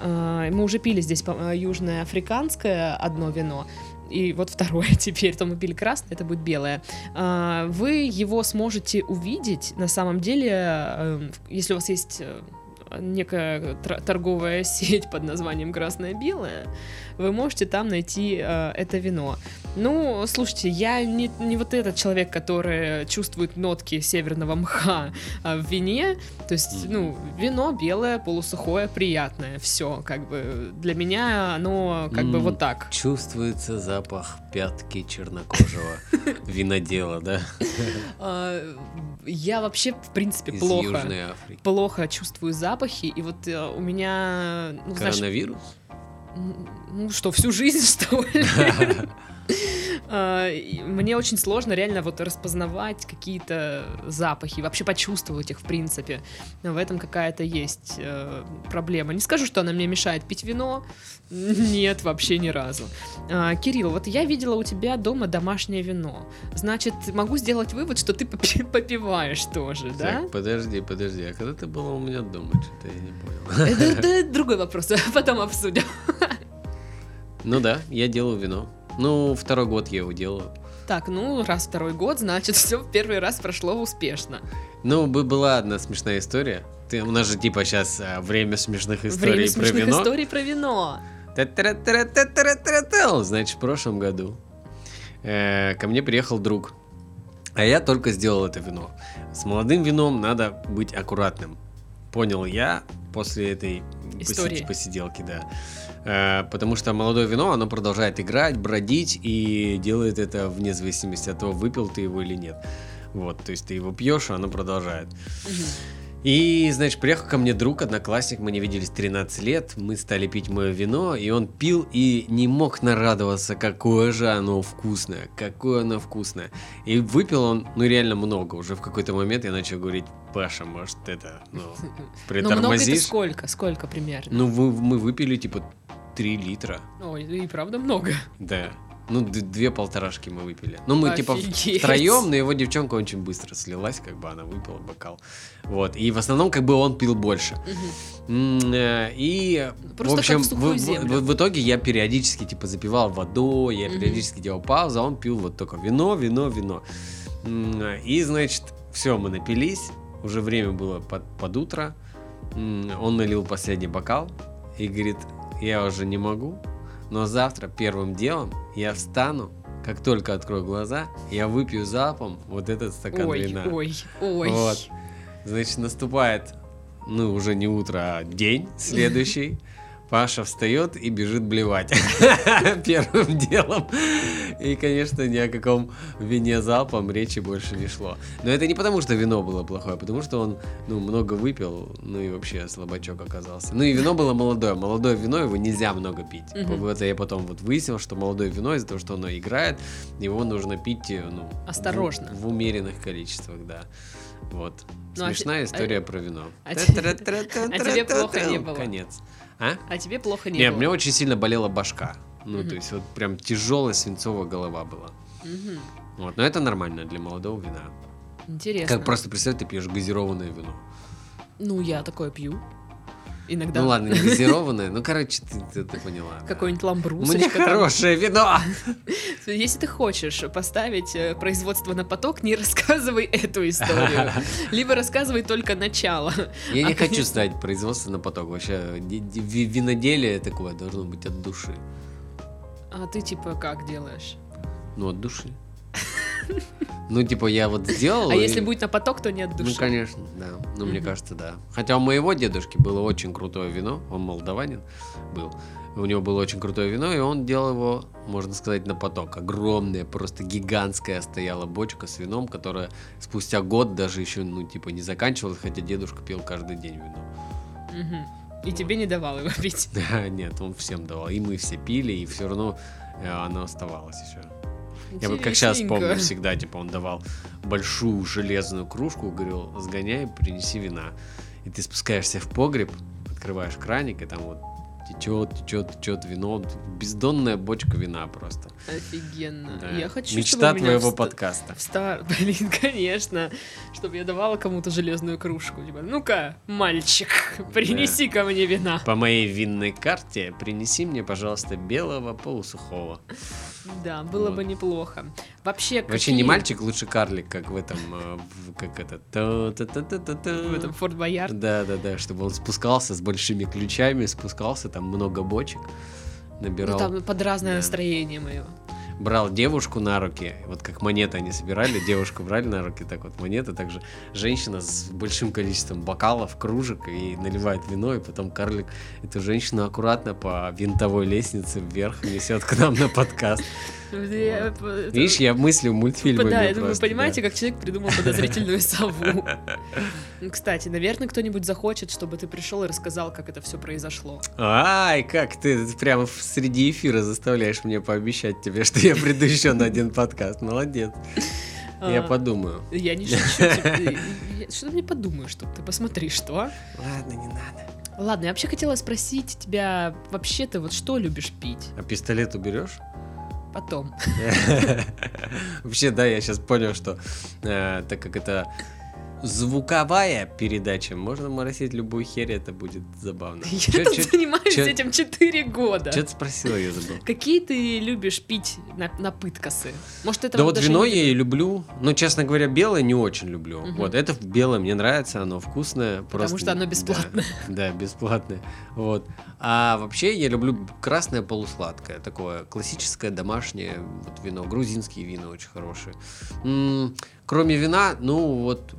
А, Мы уже пили здесь э, южное африканское одно вино. И вот второе теперь, то мы пили красное, это будет белое. А, Вы его сможете увидеть на самом деле, если у вас есть некая торговая сеть под названием Красное-Белое, вы можете там найти э, это вино. Ну, слушайте, я не, не вот этот человек, который чувствует нотки северного мха а, в вине. То есть, ну, вино белое, полусухое, приятное. Все, как бы для меня оно как бы М, вот так. Чувствуется запах пятки чернокожего винодела, да? А, Я вообще, в принципе, плохо. Плохо чувствую запахи, и вот э, у меня, ну, Коронавирус? Ну что, всю жизнь, что ли? А, Мне очень сложно реально вот распознавать какие-то запахи, вообще почувствовать их, в принципе. В этом какая-то есть э, проблема. Не скажу, что она мне мешает пить вино. Нет, вообще ни разу. А, Кирилл, вот я видела у тебя дома домашнее вино. Значит, могу сделать вывод, что ты попи- попиваешь тоже, да? Так, подожди, подожди, а когда ты была у меня дома? Что-то я не понял. Это, это другой вопрос, потом обсудим. Ну да, я делаю вино. Ну, второй год я его делаю. Так, ну, раз второй год, значит, все первый раз прошло успешно. Ну, бы- была одна смешная история. Ты, у нас же типа сейчас время смешных историй Время про смешных вино. историй про вино. Значит, в прошлом году э, ко мне приехал друг. А я только сделал это вино. С молодым вином надо быть аккуратным. Понял я после этой Истории. посиделки, да. Э, потому что молодое вино, оно продолжает играть, бродить и делает это вне зависимости от того, выпил ты его или нет. Вот, то есть ты его пьешь, а оно продолжает. И, значит, приехал ко мне друг, одноклассник, мы не виделись 13 лет, мы стали пить мое вино, и он пил и не мог нарадоваться, какое же оно вкусное, какое оно вкусное. И выпил он, ну, реально много. Уже в какой-то момент я начал говорить, Паша, может, это, ну, Ну, много это притормозишь? сколько? Сколько примерно? Ну, вы- мы выпили, типа, 3 литра, Ой, и правда много. да. Ну, две полторашки мы выпили. Ну, мы, типа, Офигеть. втроем, но его девчонка очень быстро слилась, как бы она выпила бокал. Вот. И в основном, как бы, он пил больше. Э, И, Просто в общем, в в, в- в- итоге я периодически, типа, запивал водой, я периодически делал паузу, а он пил вот только вино, вино, вино. И, значит, все, мы напились, уже время было под, под утро, он налил последний бокал и говорит, я уже не могу, но завтра первым делом я встану, как только открою глаза, я выпью залпом вот этот стакан Ой, вина. ой, ой. Вот. Значит, наступает, ну, уже не утро, а день следующий. Паша встает и бежит блевать первым делом. И, конечно, ни о каком вине залпом речи больше не шло. Но это не потому, что вино было плохое, а потому что он, ну, много выпил, ну и вообще слабачок оказался. Ну и вино было молодое. Молодое вино его нельзя много пить. Мгм. Вот я потом вот выяснил, что молодое вино из-за того, что оно играет, его нужно пить, э, ну, в- Осторожно. В, умеренных количествах, да. Вот. Ну, а Смешная те- история про вино. а а тебе плохо не было? Конец. А? А тебе плохо не Нет, было? мне очень сильно болела башка. Ну, Мгм. то есть вот прям тяжелая свинцовая голова была. Мгм. Вот, но это нормально для молодого вина. Интересно. Как просто представь, ты пьешь газированное вино. Ну, я такое пью. Иногда. Ну ладно, не газированное, ну короче, ты, ты- ты поняла. Какой-нибудь У ламбрусочка. меня там. хорошее вино! Если ты хочешь поставить э, производство на поток, не рассказывай эту историю. Либо рассказывай только начало. Я не А хочу ставить производство на поток. Вообще, виноделие такое должно быть от души. А ты типа как делаешь? Ну, от души. Ну, типа, я вот сделал. А и- если будет на поток, то не от души. Ну, конечно, да. Ну, мне Мгм. кажется, да. Хотя у моего дедушки было очень крутое вино, он молдаванин был. У него было очень крутое вино, и он делал его, можно сказать, на поток. Огромная, просто гигантская стояла бочка с вином, которая спустя год даже еще, ну, типа, не заканчивалась, хотя дедушка пил каждый день вино. Мгм. И тебе не давал его пить. Да, нет, он всем давал. И мы все пили, и все равно э, оно оставалось еще. Я вот как сейчас помню всегда, типа, он давал большую железную кружку, говорил, сгоняй, принеси вина. И ты спускаешься в погреб, открываешь краник, и там вот течет, течет, течет вино. Бездонная бочка вина просто. Офигенно. Да. Я хочу, Мечта чтобы твоего в ста- подкаста. в стар... Блин, конечно. Чтобы я давала кому-то железную кружку. Типа, ну-ка, мальчик, принеси ко мне вина. По моей винной карте принеси мне, пожалуйста, белого полусухого. Да, было Вот. бы неплохо. Вообще, Вообще не мальчик, лучше карлик, как в этом, э, в- как это. В этом Форт Боярд. Да, да, да, чтобы он спускался с большими ключами, спускался, там много бочек. Ну, набирал, там под разное да. настроение мое. Брал девушку на руки, вот как монеты они собирали, девушку брали на руки, так вот монеты, также женщина с большим количеством бокалов, кружек и наливает вино, и потом карлик эту женщину аккуратно по винтовой лестнице вверх несет к нам на подкаст. Я- это- Видишь, я мыслю мультфильмами Да, я думаю, понимаете, да. как человек придумал подозрительную сову. Ну, Кстати, наверное, кто-нибудь захочет, чтобы ты пришел и рассказал, как это все произошло. Ай, как ты прямо в- среди эфира заставляешь мне пообещать тебе, что я приду еще на один подкаст. Молодец. Я А, подумаю. Я не шучу. типа, я- Что ты мне подумаешь, что ты посмотри, что? Ладно, не надо. Ладно, я вообще хотела спросить тебя, вообще ты вот что любишь пить? А пистолет уберешь? Потом. Вообще, да, я сейчас понял, что э, так как это звуковая передача, можно моросить любую херь, это будет забавно. Я тут занимаюсь чё- этим 4 года. Что ты спросила, я забыл. Какие ты любишь пить на, напыткасы? Может, это Да вот вино я и люблю, но, честно говоря, белое не очень люблю. Мгм. Вот, это белое мне нравится, оно вкусное. просто- что оно да, бесплатное. Да, бесплатное. Вот. А вообще я люблю красное полусладкое, такое классическое домашнее вот вино. Грузинские вина очень хорошие. М, Кроме вина, ну вот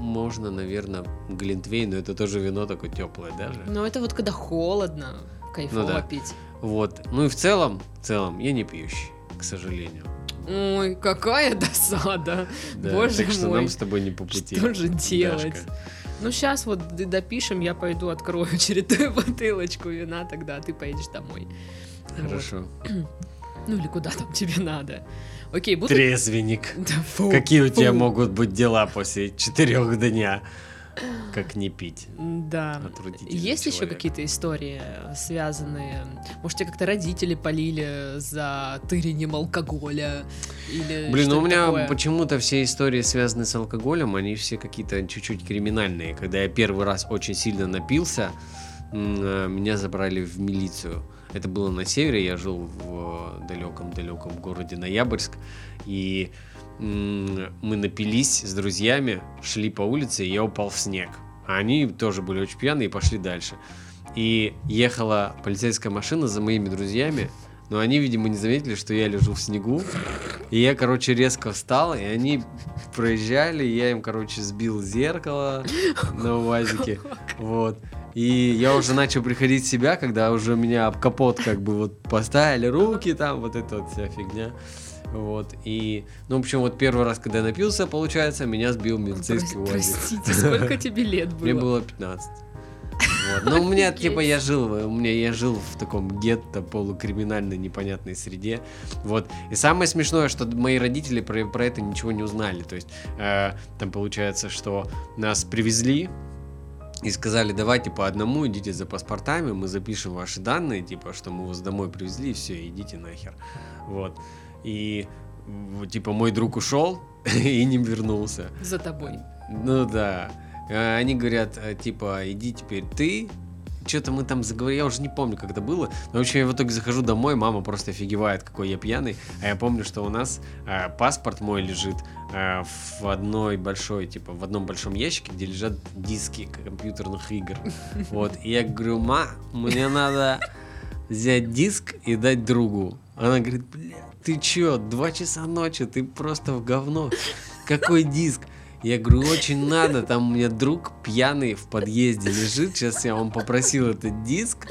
можно, наверное, глинтвейн, но это тоже вино такое теплое даже. Но это вот когда холодно, кайфово Ну да. пить. Вот. Ну и в целом, в целом, я не пьющий, к сожалению. Ой, какая досада. Да, Боже так что мой. нам с тобой не по пути. Что же делать? Дашка. Ну, сейчас вот допишем, я пойду открою очередную бутылочку вина, тогда ты поедешь домой. Вот. Ну или куда там тебе надо. Окей, буду... Трезвенник. Да фу, Какие у тебя фу. могут быть дела после четырех дня? Как не пить? Да. Есть еще человек. какие-то истории, э, связанные... Может, тебя как-то родители полили за тырением алкоголя? Или Блин, ну у меня почему-то все истории, связанные с алкоголем, они все какие-то чуть-чуть криминальные. Когда я первый раз очень сильно напился, э, меня забрали в милицию. Это было на севере, я жил в далеком-далеком городе Ноябрьск, и мы напились с друзьями, шли по улице, и я упал в снег. А они тоже были очень пьяные и пошли дальше. И ехала полицейская машина за моими друзьями, но они, видимо, не заметили, что я лежу в снегу. И я, короче, резко встал, и они проезжали, и я им, короче, сбил зеркало на УАЗике. Вот. И я уже начал приходить в себя, когда уже меня об капот как бы вот поставили руки там, вот эта вот вся фигня. Вот, и, ну, в общем, вот первый раз, когда я напился, получается, меня сбил милицейский Прос- УАЗик. Простите, сколько тебе лет было? Мне было 15. Вот. Но у меня, типа, я жил, у меня я жил в таком гетто, полукриминальной, непонятной среде. Вот. И самое смешное, что мои родители про, про это ничего не узнали. То есть, э, там получается, что нас привезли и сказали, давайте по одному идите за паспортами, мы запишем ваши данные, типа, что мы вас домой привезли, все, идите нахер. Вот. И, типа, мой друг ушел и не вернулся. За тобой. Ну да. Э, Они говорят, э, типа, иди теперь ты. Что-то мы там заговорили, я уже не помню, как это было. Но, в общем, я в итоге захожу домой, мама просто офигевает, какой я пьяный. А я помню, что у нас э, паспорт мой лежит э, в одной большой, типа, в одном большом ящике, где лежат диски компьютерных игр. Вот. И я говорю, ма, мне надо взять диск и дать другу. Она говорит, бля, ты чё, два часа ночи, ты просто в говно. Какой диск? Я говорю, очень надо, там у меня друг пьяный в подъезде лежит, сейчас я вам попросил этот диск,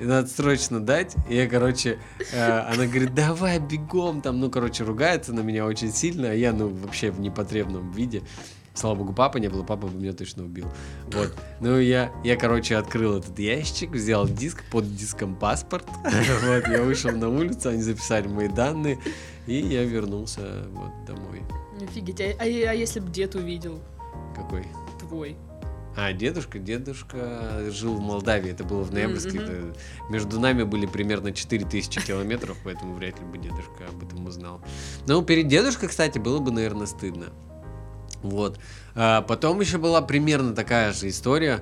и надо срочно дать. И я, короче, э, она говорит, давай бегом, там, ну, короче, ругается на меня очень сильно, а я, ну, вообще в непотребном виде. Слава богу, папа не было, папа бы меня точно убил. Вот. Ну, я, я, короче, открыл этот ящик, взял диск, под диском паспорт. Вот, я вышел на улицу, они записали мои данные, и я вернулся вот домой. Офигеть. А, а- а если бы дед увидел Какой? твой? А, дедушка, дедушка жил в Молдавии, это было в ноябрьске. Это- Между нами были примерно 4000 километров, поэтому вряд ли бы дедушка об этом узнал. Но перед дедушкой, кстати, было бы, наверное, стыдно. Вот. А потом еще была примерно такая же история,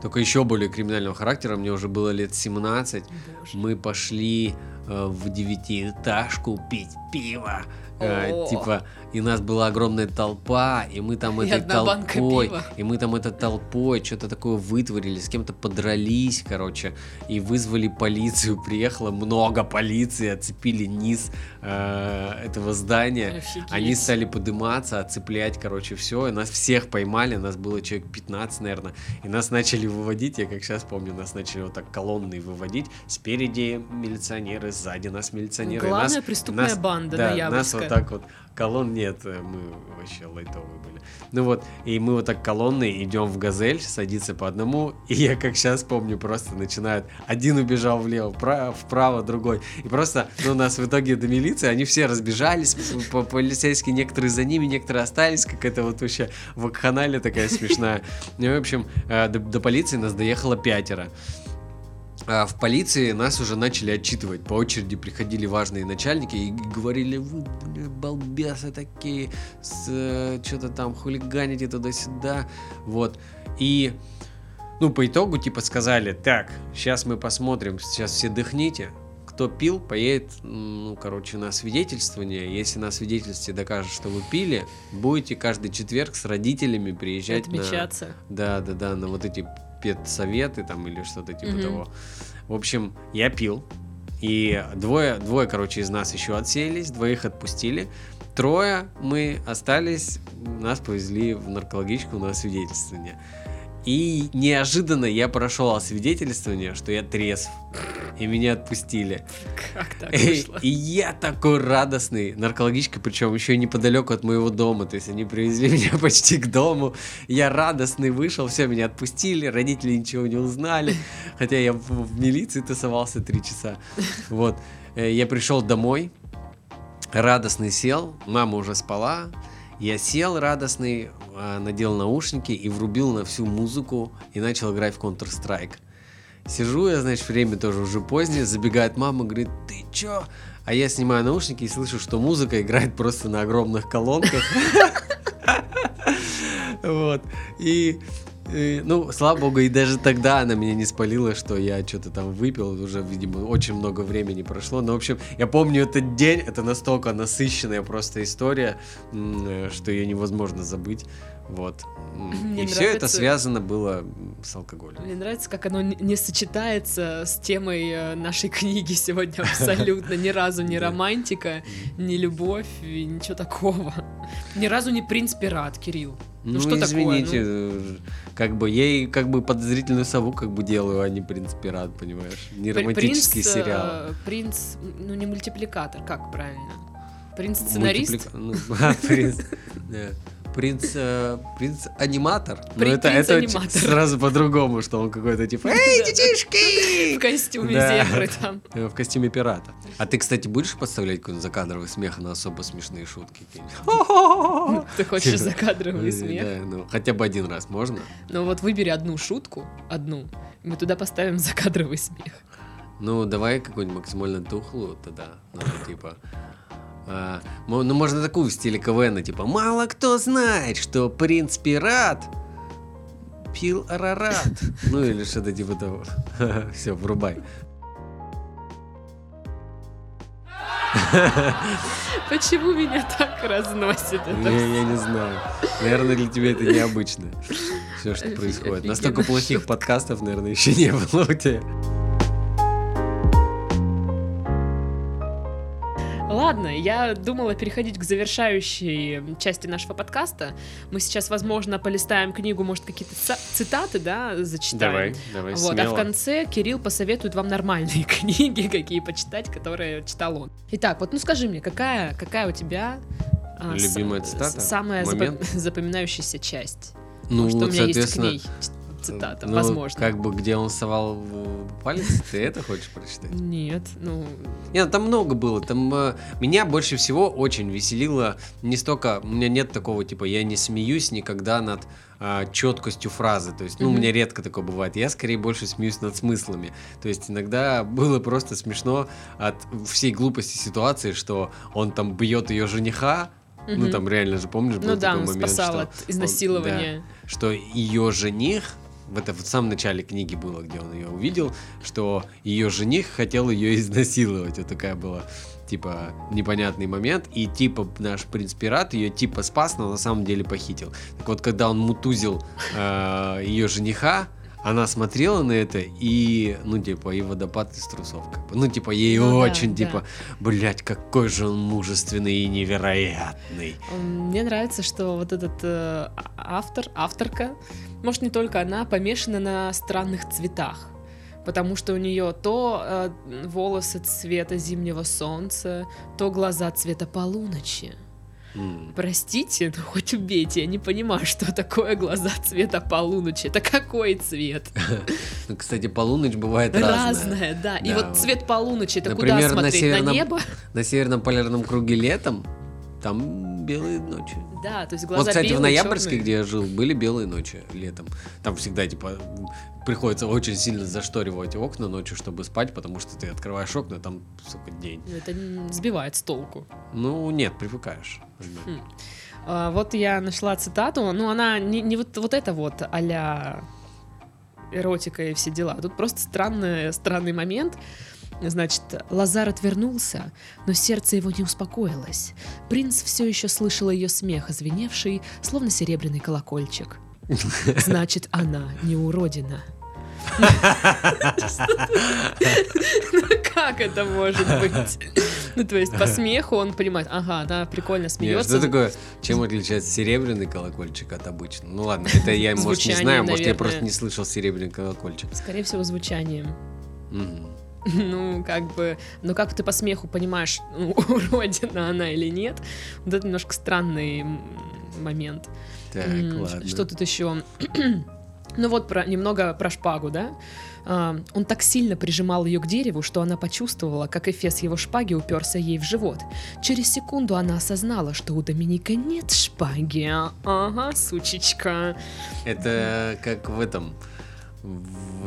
только еще более криминального характера. Мне уже было лет 17. Боже. Мы пошли э, в девятиэтажку пить пиво. э, типа, и нас была огромная толпа, и мы там И этой толпой, и мы там этой толпой что-то такое вытворили, с кем-то подрались, короче, и вызвали полицию, приехало много полиции, оцепили низ э, этого здания, Офигеть. они стали подниматься, оцеплять, короче, все, и нас всех поймали, нас было человек 15, наверное, и нас начали выводить, я как сейчас помню, нас начали вот так колонны выводить, спереди милиционеры, сзади нас милиционеры, Главная нас- преступная нас- банда да, нас ноябрьская. вот так вот колонн нет, э, мы вообще лайтовые были. Ну вот, и мы вот так колонной идем в газель, садиться по одному, и я как сейчас помню, просто начинают, один убежал влево, вправо, вправо другой, и просто, ну, нас в итоге до милиции, они все разбежались, по полицейские, некоторые за ними, некоторые остались, какая-то вот вообще вакханалия такая смешная. Ну, в общем, э, до, до полиции нас доехало пятеро. А в полиции нас уже начали отчитывать. По очереди приходили важные начальники и говорили, вы, бля, балбесы такие, что-то там хулиганите туда-сюда. Вот. И, ну, по итогу, типа, сказали, так, сейчас мы посмотрим, сейчас все дыхните. Кто пил, поедет, ну, короче, на свидетельствование. Если на свидетельстве докажет, что вы пили, будете каждый четверг с родителями приезжать на... Отмечаться. Да, да, да, на вот эти педсоветы там или что-то типа Мгм. того. В общем, я пил. И двое, двое, короче, из нас еще отсеялись, двоих отпустили. Трое мы остались, нас повезли в наркологичку на освидетельствование. И неожиданно я прошел освидетельствование, что я трезв. И меня отпустили. Как так И, вышло? и я такой радостный. Наркологичка, причем еще неподалеку от моего дома. То есть они привезли меня почти к дому. Я радостный вышел, все, меня отпустили. Родители ничего не узнали. Хотя я в, милиции тусовался три часа. Вот. Э, Я пришел домой. Радостный сел. Мама уже спала. Я сел радостный, надел наушники и врубил на всю музыку и начал играть в Counter-Strike. Сижу я, значит, время тоже уже позднее, забегает мама, говорит, ты чё? А я снимаю наушники и слышу, что музыка играет просто на огромных колонках. Вот. И, э, ну, слава богу, и даже тогда она меня не спалила, что я что-то там выпил. Уже, видимо, очень много времени прошло. Но, в общем, я помню этот день. Это настолько насыщенная просто история, что ее невозможно забыть. Вот. Мне И все это связано было с алкоголем. Мне нравится, как оно не не сочетается с темой э, нашей книги сегодня абсолютно. Ни разу не романтика, ни любовь, ничего такого. Ни разу не принц-пират, Кирилл. Ну, что такое, извините, э, как бы я и как бы подозрительную сову как бы делаю, а не принц пират, понимаешь? Не романтический принц, э, сериал. Принц, ну не мультипликатор, как правильно? Принц-сценарист? Мультиплика- ну, принц. Принц, э, принц аниматор. Но При- это, это очень принц-аниматор. сразу по-другому, что он какой-то типа, эй, В детишки! костюме Да. зебры там. Э, В костюме пирата. А ты, кстати, будешь подставлять какой-нибудь закадровый смех на особо смешные шутки? Ты хочешь закадровый смех? Да, ну, хотя бы один раз можно? Ну вот выбери одну шутку, одну, мы туда поставим закадровый смех. Ну, давай какую-нибудь максимально тухлую тогда. Надо, типа... а, ну, можно такую в стиле КВН, типа «Мало кто знает, что принц-пират пил арарат». Ну, или что-то типа того. Все, врубай. Почему меня так разносит это Я, я не знаю. Наверное, для тебя это необычно. Все, что происходит. Настолько плохих подкастов, наверное, еще не было у тебя. Ладно, я думала переходить к завершающей части нашего подкаста. Мы сейчас, возможно, полистаем книгу, может, какие-то цитаты, да, зачитаем. давай, Вот, а в конце Кирилл посоветует вам нормальные книги, какие почитать, которые читал он. Итак, вот ну скажи мне, какая, какая у тебя а, с- Любимая цитата? самая Момент? запоминающаяся часть? Ну, что у меня есть к соответственно, ней цитата, ну, возможно. Как бы, где он совал палец, ты это хочешь прочитать? Нет, ну, Нет, там много было. Там э, меня больше всего очень веселило не столько. У меня нет такого типа, я не смеюсь никогда над а, четкостью фразы. То есть, ну, у Мгм. меня редко такое бывает. Я скорее больше смеюсь над смыслами. То есть иногда было просто смешно от всей глупости ситуации, что он там бьет ее жениха. Ну, Мгм. там реально же, помнишь, был ну да, такой он момент, спасал что от он- изнасилования. да, что ее жених, в это в самом начале книги было, где он ее увидел, что ее жених хотел ее изнасиловать. Вот такая была типа, непонятный момент, и типа наш принц-пират ее типа спас, но на самом деле похитил. Так вот, когда он мутузил э, ее жениха, она смотрела на это и, ну, типа, и водопад из трусов. Как бы. Ну, типа, ей Ну да, очень, да. типа, блядь, какой же он мужественный и невероятный. Мне нравится, что вот этот э, а- автор, авторка, может не только она, помешана на странных цветах. Потому что у нее то э, волосы цвета зимнего солнца, то глаза цвета полуночи. М. Простите, но хоть убейте, я не понимаю, что такое глаза цвета полуночи. Это какой цвет? Ну, кстати, полуночь бывает разная. Разное, да. И вот цвет полуночи, это куда смотреть? На, северном- небо? На северном полярном круге летом там белые ночи. Да, то есть глаза вот, кстати, в белые, Ноябрьске, чёрные. где я жил, были белые ночи летом. Там всегда, типа, приходится очень сильно зашторивать окна ночью, чтобы спать, потому что ты открываешь окна, там, сука, день. Это н- сбивает с толку. Ну, нет, привыкаешь. А, вот я нашла цитату, ну она не, не вот, вот это вот а эротика и все дела. Тут просто странный, странный момент. Значит, Лазар отвернулся, но сердце его не успокоилось. Принц все еще слышал ее смех, звеневший, словно серебряный колокольчик. Значит, она не уродина. Ну как это может быть? Ну то есть по смеху он понимает, ага, она прикольно смеется. что такое? Чем отличается серебряный колокольчик от обычного? Ну ладно, это я, может, не знаю, может, я просто не слышал серебряный колокольчик. Скорее всего, звучанием. Ну, как бы, ну как ты по смеху понимаешь, ну, уродина она или нет, вот это немножко странный момент. Так, М, ладно. Что тут еще? Ну вот про, немного про шпагу, да? А, он так сильно прижимал ее к дереву, что она почувствовала, как эфес его шпаги уперся ей в живот. Через секунду она осознала, что у Доминика нет шпаги. Ага, сучечка. Это как в этом.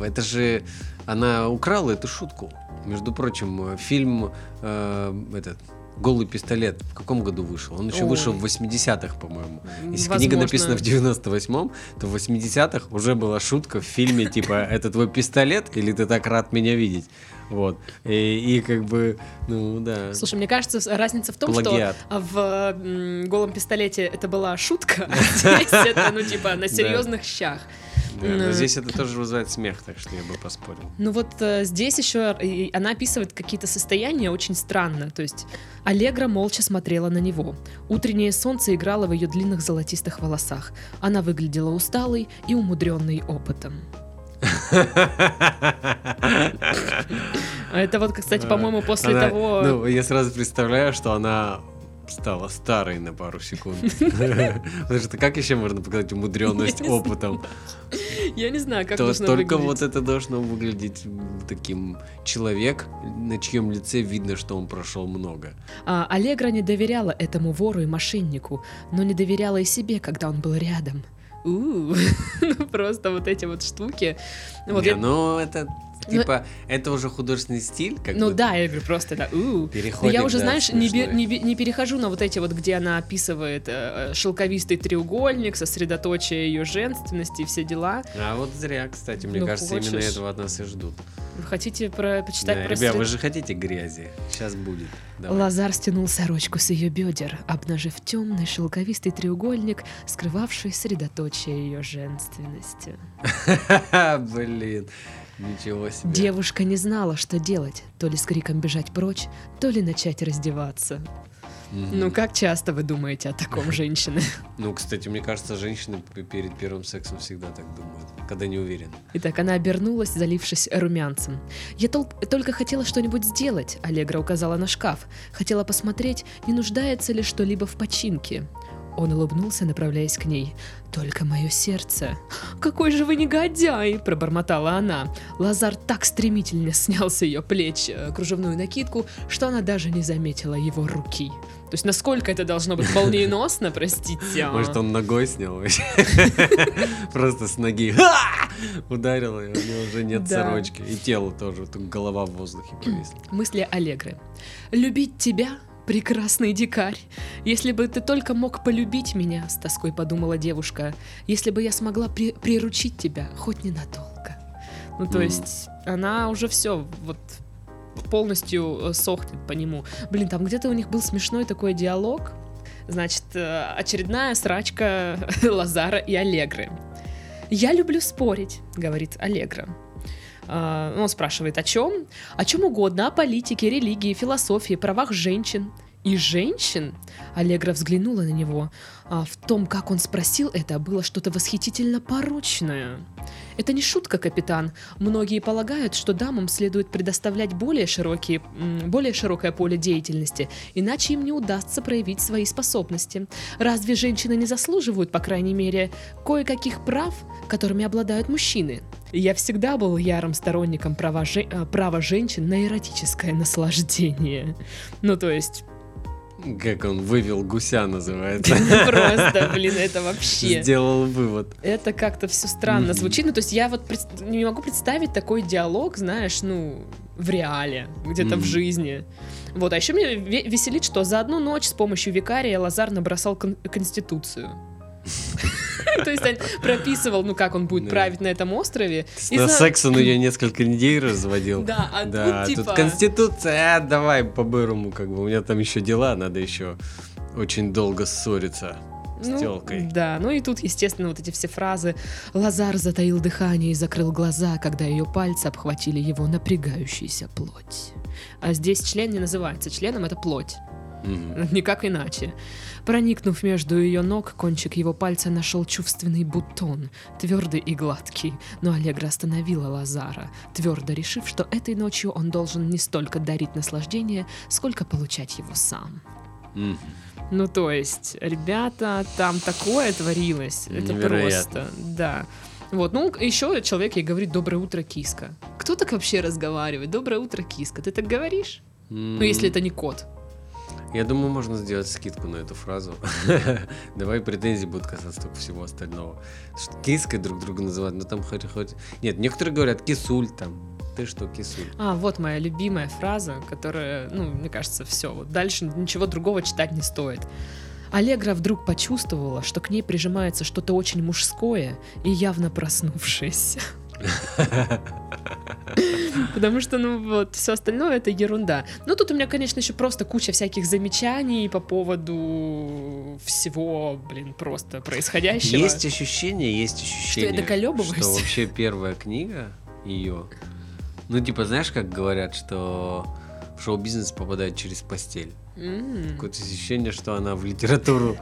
Это же она украла эту шутку. Между прочим, э, фильм э, этот Голый пистолет в каком году вышел? Он еще Ой. вышел в 80-х, по-моему. Если Возможно. книга написана в 98-м, то в 80-х уже была шутка в фильме, типа, это твой пистолет или ты так рад меня видеть? Вот. И, и как бы, ну да. Слушай, мне кажется, разница в том, Плагиат. что в м, голом пистолете это была шутка, а здесь это, ну, типа, на серьезных щах. Да, но Ну. здесь это тоже вызывает смех, так что я бы поспорил. Ну вот э, здесь еще и она описывает какие-то состояния очень странно. То есть Аллегра молча смотрела на него. Утреннее солнце играло в ее длинных золотистых волосах. Она выглядела усталой и умудренной опытом. А это вот, кстати, по-моему, после того... Ну, я сразу представляю, что она стала старой на пару секунд. Потому что как еще можно показать умудренность опытом? Я не знаю, как То должно только вот это должно выглядеть таким человек, на чьем лице видно, что он прошел много. А Аллегра не доверяла этому вору и мошеннику, но не доверяла и себе, когда он был рядом. Ну просто вот эти вот штуки. Вот Не, я- ну это Ну, типа это уже художественный стиль, как Ну бы да, я говорю, просто да. переходит. я уже, да, знаешь, не, бе- не, не перехожу на вот эти вот, где она описывает э, шелковистый треугольник, сосредоточие ее женственности и все дела. А вот зря, кстати, мне Ну, кажется, именно хочешь. этого от нас и ждут. Вы хотите про, почитать Да, про ребят, сред- вы же хотите грязи? Сейчас будет. Давай. Лазар стянул сорочку с ее бедер, обнажив темный шелковистый треугольник, скрывавший средоточие ее женственности. Блин, ничего себе. Девушка не знала, что делать, то ли с криком бежать прочь, то ли начать раздеваться. Мгм. Ну, как часто вы думаете о таком, женщины? Ну, кстати, мне кажется, женщины перед первым сексом всегда так думают, когда не уверены. Итак, она обернулась, залившись румянцем. «Я тол- только хотела что-нибудь сделать», — Аллегра указала на шкаф. «Хотела посмотреть, не нуждается ли что-либо в починке». Он улыбнулся, направляясь к ней. «Только мое сердце». «Какой же вы негодяй!» – пробормотала она. Лазар так стремительно снял с ее плеч э, кружевную накидку, что она даже не заметила его руки. То есть насколько это должно быть молниеносно, простите. а? Может, он ногой снял? Просто с ноги ударил, и у него уже нет сорочки. И тело тоже, голова в воздухе повисла. Мысли Аллегры. «Любить тебя, прекрасный дикарь. Если бы ты только мог полюбить меня», — с тоской подумала девушка. «Если бы я смогла при- приручить тебя, хоть ненадолго». Ну, то М. есть, она уже все, вот полностью э, сохнет по нему. Блин, там где-то у них был смешной такой диалог. Значит, э, очередная срачка Лазара и Аллегры. «Я люблю спорить», — говорит Аллегра. А, Он спрашивает, о чем? О чем угодно, о политике, религии, философии, правах женщин. И женщин? Аллегра взглянула на него. А в том, как он спросил это, было что-то восхитительно порочное. Это не шутка, капитан. Многие полагают, что дамам следует предоставлять более, широкие, более широкое поле деятельности, иначе им не удастся проявить свои способности. Разве женщины не заслуживают, по крайней мере, кое-каких прав, которыми обладают мужчины? Я всегда был ярым сторонником права, же- э, права женщин на эротическое наслаждение. Ну, то есть, Как он вывел гуся, называется. просто, блин, это вообще... Сделал вывод. Это как-то все странно звучит. Ну, то есть я вот не могу представить такой диалог, знаешь, ну, в реале, где-то в жизни. Вот, а еще меня ве- веселит, что за одну ночь с помощью викария Лазар набросал кон- конституцию. То есть он прописывал, ну, как он будет править на этом острове. На секс он ее несколько недель разводил. Да, а Да, тут тут типа... конституция, а, давай по-бырому, как бы у меня там еще дела, надо еще очень долго ссориться с Ну, телкой. Да, ну и тут, естественно, вот эти все фразы. Лазар затаил дыхание и закрыл глаза, когда ее пальцы обхватили его напрягающуюся плоть. А здесь член не называется членом, это плоть. Мгм. Никак иначе. Проникнув между ее ног, кончик его пальца нашел чувственный бутон, твердый и гладкий. Но Аллегра остановила Лазара, твердо решив, что этой ночью он должен не столько дарить наслаждение, сколько получать его сам. Мгм. Ну, то есть, ребята, там такое творилось. Это Невероятно. просто, да. Вот, ну, еще человек ей говорит «Доброе утро, киска». Кто так вообще разговаривает? «Доброе утро, киска». Ты так говоришь? Ну, если это не кот. Я думаю, можно сделать скидку на эту фразу. Давай претензии будут касаться только всего остального. Что киской друг друга называют, ну там хоть хоть... Нет, некоторые говорят кисуль там. Ты что, кисуль? А, вот моя любимая фраза, которая, ну, мне кажется, все. Вот дальше ничего другого читать не стоит. Аллегра вдруг почувствовала, что к ней прижимается что-то очень мужское и явно проснувшееся. Потому что, ну вот, все остальное это ерунда. Ну, тут у меня, конечно, еще просто куча всяких замечаний по поводу всего, блин, просто происходящего. Есть ощущение, есть ощущение. доколебываюсь? Что вообще первая книга ее. Ну, типа, знаешь, как говорят, что в шоу-бизнес попадает через постель. М. Какое-то ощущение, что она в литературу.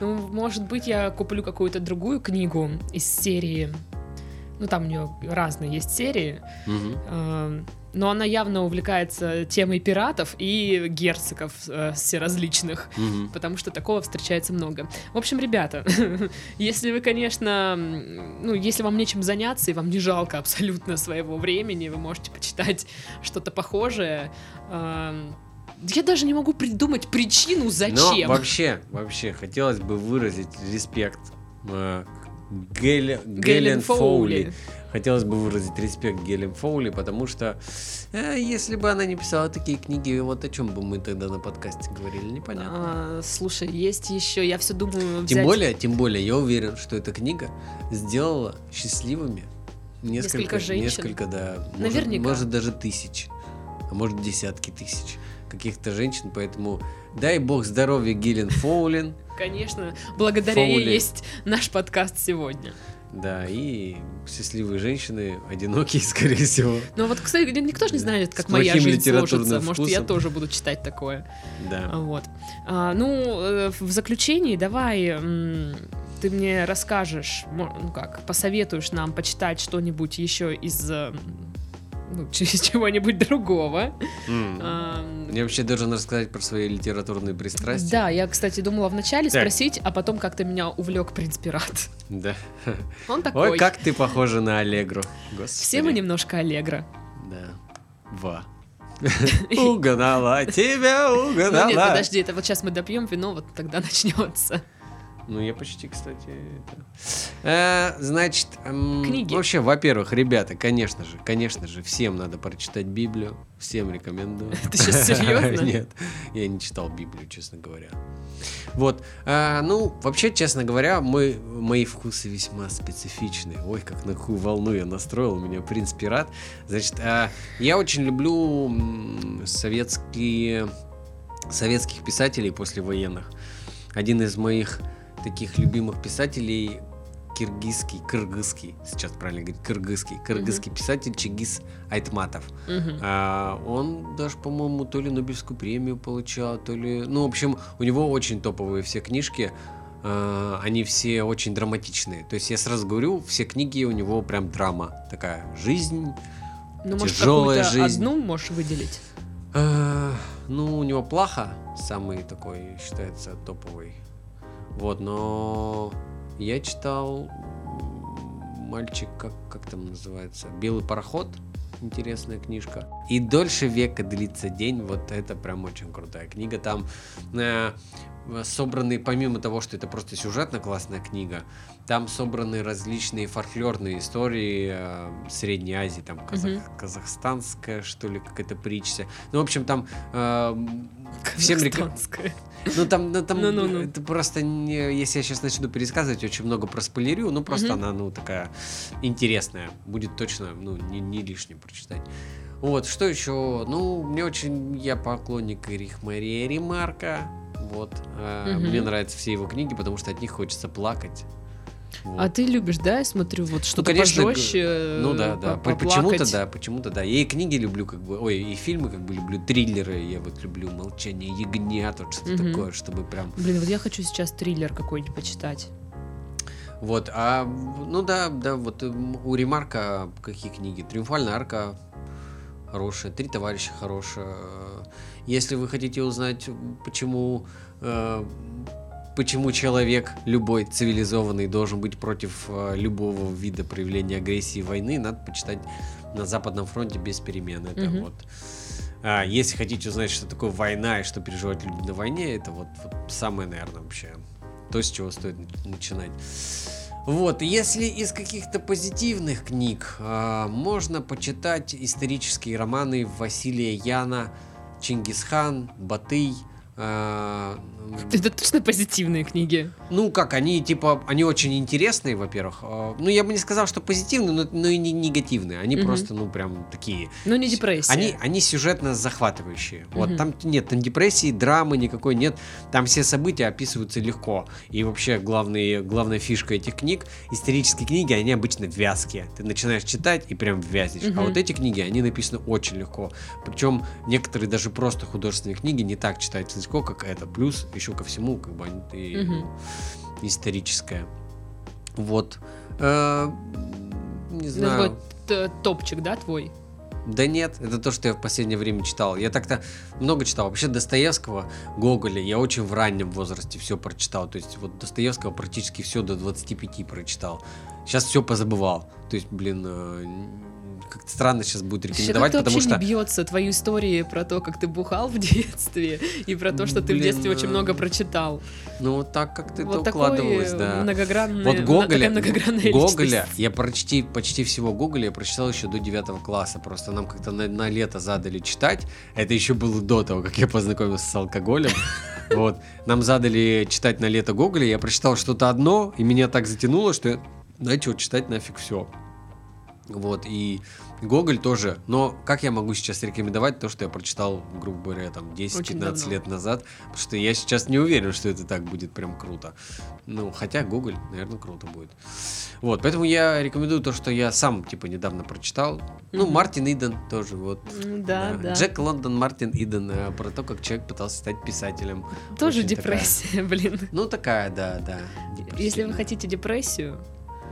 Ну, может быть, я куплю какую-то другую книгу из серии. Ну, там у нее разные есть серии. Мгм. э, Но она явно увлекается темой пиратов и герцогов э, всеразличных. Мгм. Потому что такого встречается много. В общем, ребята, если вы, конечно, ну, если вам нечем заняться и вам не жалко абсолютно своего времени, вы можете почитать что-то похожее. эм, Я даже не могу придумать причину, Но зачем. вообще, вообще, хотелось бы выразить респект э, Гелен Гелен Фоули. Фоули. Хотелось бы выразить респект Гелен Фоули, потому что э, если бы она не писала такие книги, вот о чем бы мы тогда на подкасте говорили, непонятно. А, слушай, есть еще, я все думаю Тем взять- более, тем более, я уверен, что эта книга сделала счастливыми несколько, Несколько женщин. несколько, да, может- Наверняка. может даже тысяч, а может десятки тысяч каких-то женщин, поэтому дай бог здоровья Гиллен Фоулин, Конечно, благодаря ей Фоули. есть наш подкаст сегодня. да, и счастливые женщины, одинокие, скорее всего, Но вот, кстати, никто же не знает, как моя жизнь сложится. Может, я вкусом. тоже буду читать такое. да. Вот. А, ну, э, в заключении давай ты мне расскажешь, ну как, посоветуешь нам почитать что-нибудь еще из э, ну, чего-нибудь другого. А, Я вообще должен рассказать про свои литературные пристрастия. Да, я, кстати, думала вначале Так. спросить, а потом как-то меня увлек принц пират. Да. Он такой. Ой, как ты похожа на Аллегру. Господи. Все мы немножко Аллегро. Да. Ва. Угнала тебя, Ну нет, подожди, это вот сейчас мы допьем вино, вот тогда начнется. Ну, я почти, кстати, это... Э, значит, эм, Книги. вообще, во-первых, ребята, конечно же, конечно же, всем надо прочитать Библию, всем рекомендую. Ты щас серьезно? Нет, я не читал Библию, честно говоря. Вот, э, ну, вообще, честно говоря, мы, мои вкусы весьма специфичны. Ой, как на какую волну я настроил, у меня принц пират. Значит, э, я очень люблю советские, советских писателей послевоенных. Один из моих таких любимых писателей киргизский, кыргызский, сейчас правильно говорить, кыргызский, кыргызский писатель Чигиз Айтматов. Мгм. А, он даже, по-моему, то ли Нобелевскую премию получал, то ли... Ну, в общем, у него очень топовые все книжки. а, они все очень драматичные. То есть я сразу говорю, все книги у него прям драма. Такая жизнь. Ну, может, Тяжелая какую-то жизнь. одну можешь выделить? А, ну, у него Плаха самый такой, считается, топовый. Вот, но я читал мальчик, как, как там называется? Белый пароход. Интересная книжка. И дольше века длится день. Вот это прям очень крутая книга. Там э, собраны, помимо того, что это просто сюжетно классная книга, там собраны различные фольклорные истории э, Средней Азии, там казах- Мгм. казахстанская, что ли, какая-то притча. Ну, в общем, там э, всем рекомендую. Ну там, ну, там Ну-ну-ну. это просто не, если я сейчас начну пересказывать, очень много проспойлерю, ну просто Мгм. она, ну такая интересная, будет точно, ну не, не лишним прочитать. Вот, что еще? Ну, мне очень, я поклонник Эрих Мария Ремарка, вот, Мгм. мне нравятся все его книги, потому что от них хочется плакать. Вот. А ты любишь, да, я смотрю, вот что-то конечно, пожестче, Ну да, э, да. по- По- Почему-то да, почему-то да. Я и книги люблю, как бы, ой, и фильмы как бы люблю, триллеры. Я вот люблю «Молчание ягнят», вот что-то Мгм. такое, чтобы прям Блин, вот я хочу сейчас триллер какой-нибудь почитать. Вот, а, ну да, да, вот м, у Ремарка какие книги? Триумфальная арка хорошая, Три товарища хорошая. Если вы хотите узнать, почему, э, почему человек, любой цивилизованный, должен быть против э, любого вида проявления агрессии и войны, надо почитать на Западном фронте без перемен. Это Мгм. вот. А, если хотите узнать, что такое война и что переживают люди на войне, это вот, вот самое, наверное, вообще то, с чего стоит нач- начинать. Вот, если из каких-то позитивных книг а, можно почитать исторические романы Василия Яна, Чингисхан, Батый. А, Это точно позитивные книги. ну, как, они, типа, они очень интересные, во-первых. А, Ну, я бы не сказал, что позитивные, но, но и не негативные. Они Мгм. просто, ну, прям такие. Ну, не депрессия. Они, они сюжетно захватывающие. Вот Мгм. там нет там депрессии, драмы никакой нет. Там все события описываются легко. И вообще главный, главная фишка этих книг, исторические книги, они обычно вязкие. Ты начинаешь читать и прям вязнешь. А Мгм. вот эти книги, они написаны очень легко. Причем некоторые даже просто художественные книги не так читаются легко, как это. Плюс еще ко всему, как бы и, Мгм. ну, историческое. Вот. Э, не знаю. т- топчик, да, твой? Да нет, это то, что я в последнее время читал. Я так-то много читал. Вообще Достоевского, Гоголя я очень в раннем возрасте все прочитал. То есть вот Достоевского практически все до 25 прочитал. Сейчас все позабывал. То есть, блин, э, как-то странно сейчас будет рекомендовать, потому что... не бьется твои истории про то, как ты бухал в детстве, и про то, что ты в Блин, детстве очень э, много прочитал. Ну, вот так как-то вот это укладывалось, да. многогранный, Вот Гоголя, многогранная Гоголя, личность. я почти, почти всего Гоголя я прочитал еще до 9 класса. Просто нам как-то на, на лето задали читать. Это еще было до того, как я познакомился с алкоголем. Вот. Нам задали читать на лето Гоголя. Я прочитал что-то одно, и меня так затянуло, что я начал читать нафиг все. Вот, и Гоголь тоже. Но как я могу сейчас рекомендовать то, что я прочитал, грубо говоря, там 10-15 Очень давно. лет назад? Потому что я сейчас не уверен, что это так будет прям круто. Ну, хотя Гоголь, наверное, круто будет. Вот, поэтому я рекомендую то, что я сам, типа, недавно прочитал. Ну. Мартин Иден тоже, вот. М, Да, да. Джек Лондон, Мартин Иден, э, про то, как человек пытался стать писателем. Тоже очень такая. депрессия, блин. Ну, такая, да, да. Если вы хотите депрессию,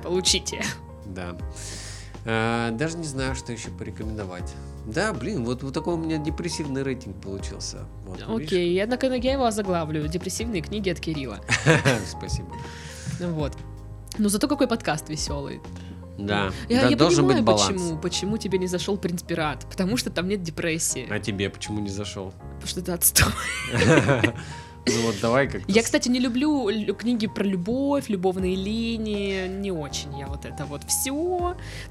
получите. Да. Э, даже не знаю, что еще порекомендовать. Да, блин, вот, вот такой у меня депрессивный рейтинг получился. Вот, видишь? Окей, я, однако, я его озаглавлю. Депрессивные книги от Кирилла. Спасибо. Ну Вот. Но зато какой подкаст веселый. Да, Я, да, я должен понимаю, быть баланс. почему, почему тебе не зашел принц пират. Потому что там нет депрессии. А тебе почему не зашел? Потому что это отстой. Ну вот давай как Я, кстати, не люблю лю- книги про любовь, любовные линии, не очень я вот это вот все.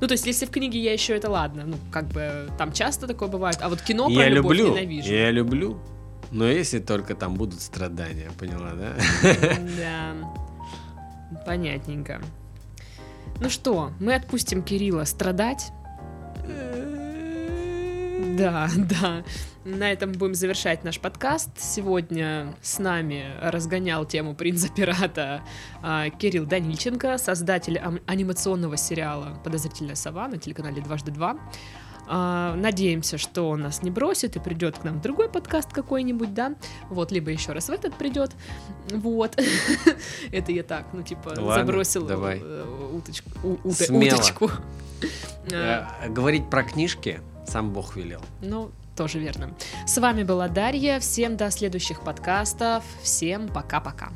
Ну, то есть, если в книге я еще это ладно, ну, как бы там часто такое бывает, а вот кино про Я любовь люблю, ненавижу. я люблю, но если только там будут страдания, поняла, да? Да, понятненько. Ну что, мы отпустим Кирилла страдать. Да, да. На этом будем завершать наш подкаст. Сегодня с нами разгонял тему «Принца пирата» а, Кирилл Данильченко, создатель анимационного сериала «Подозрительная сова» на телеканале «Дважды два». А, Надеемся, что он нас не бросит и придет к нам другой подкаст какой-нибудь, да? Вот, либо еще раз в этот придет. Вот. Это я так, ну, типа, забросил э, уточку. Э, Говорить про книжки сам Бог велел. Ну, тоже верно. С вами была Дарья. Всем до следующих подкастов. Всем пока-пока.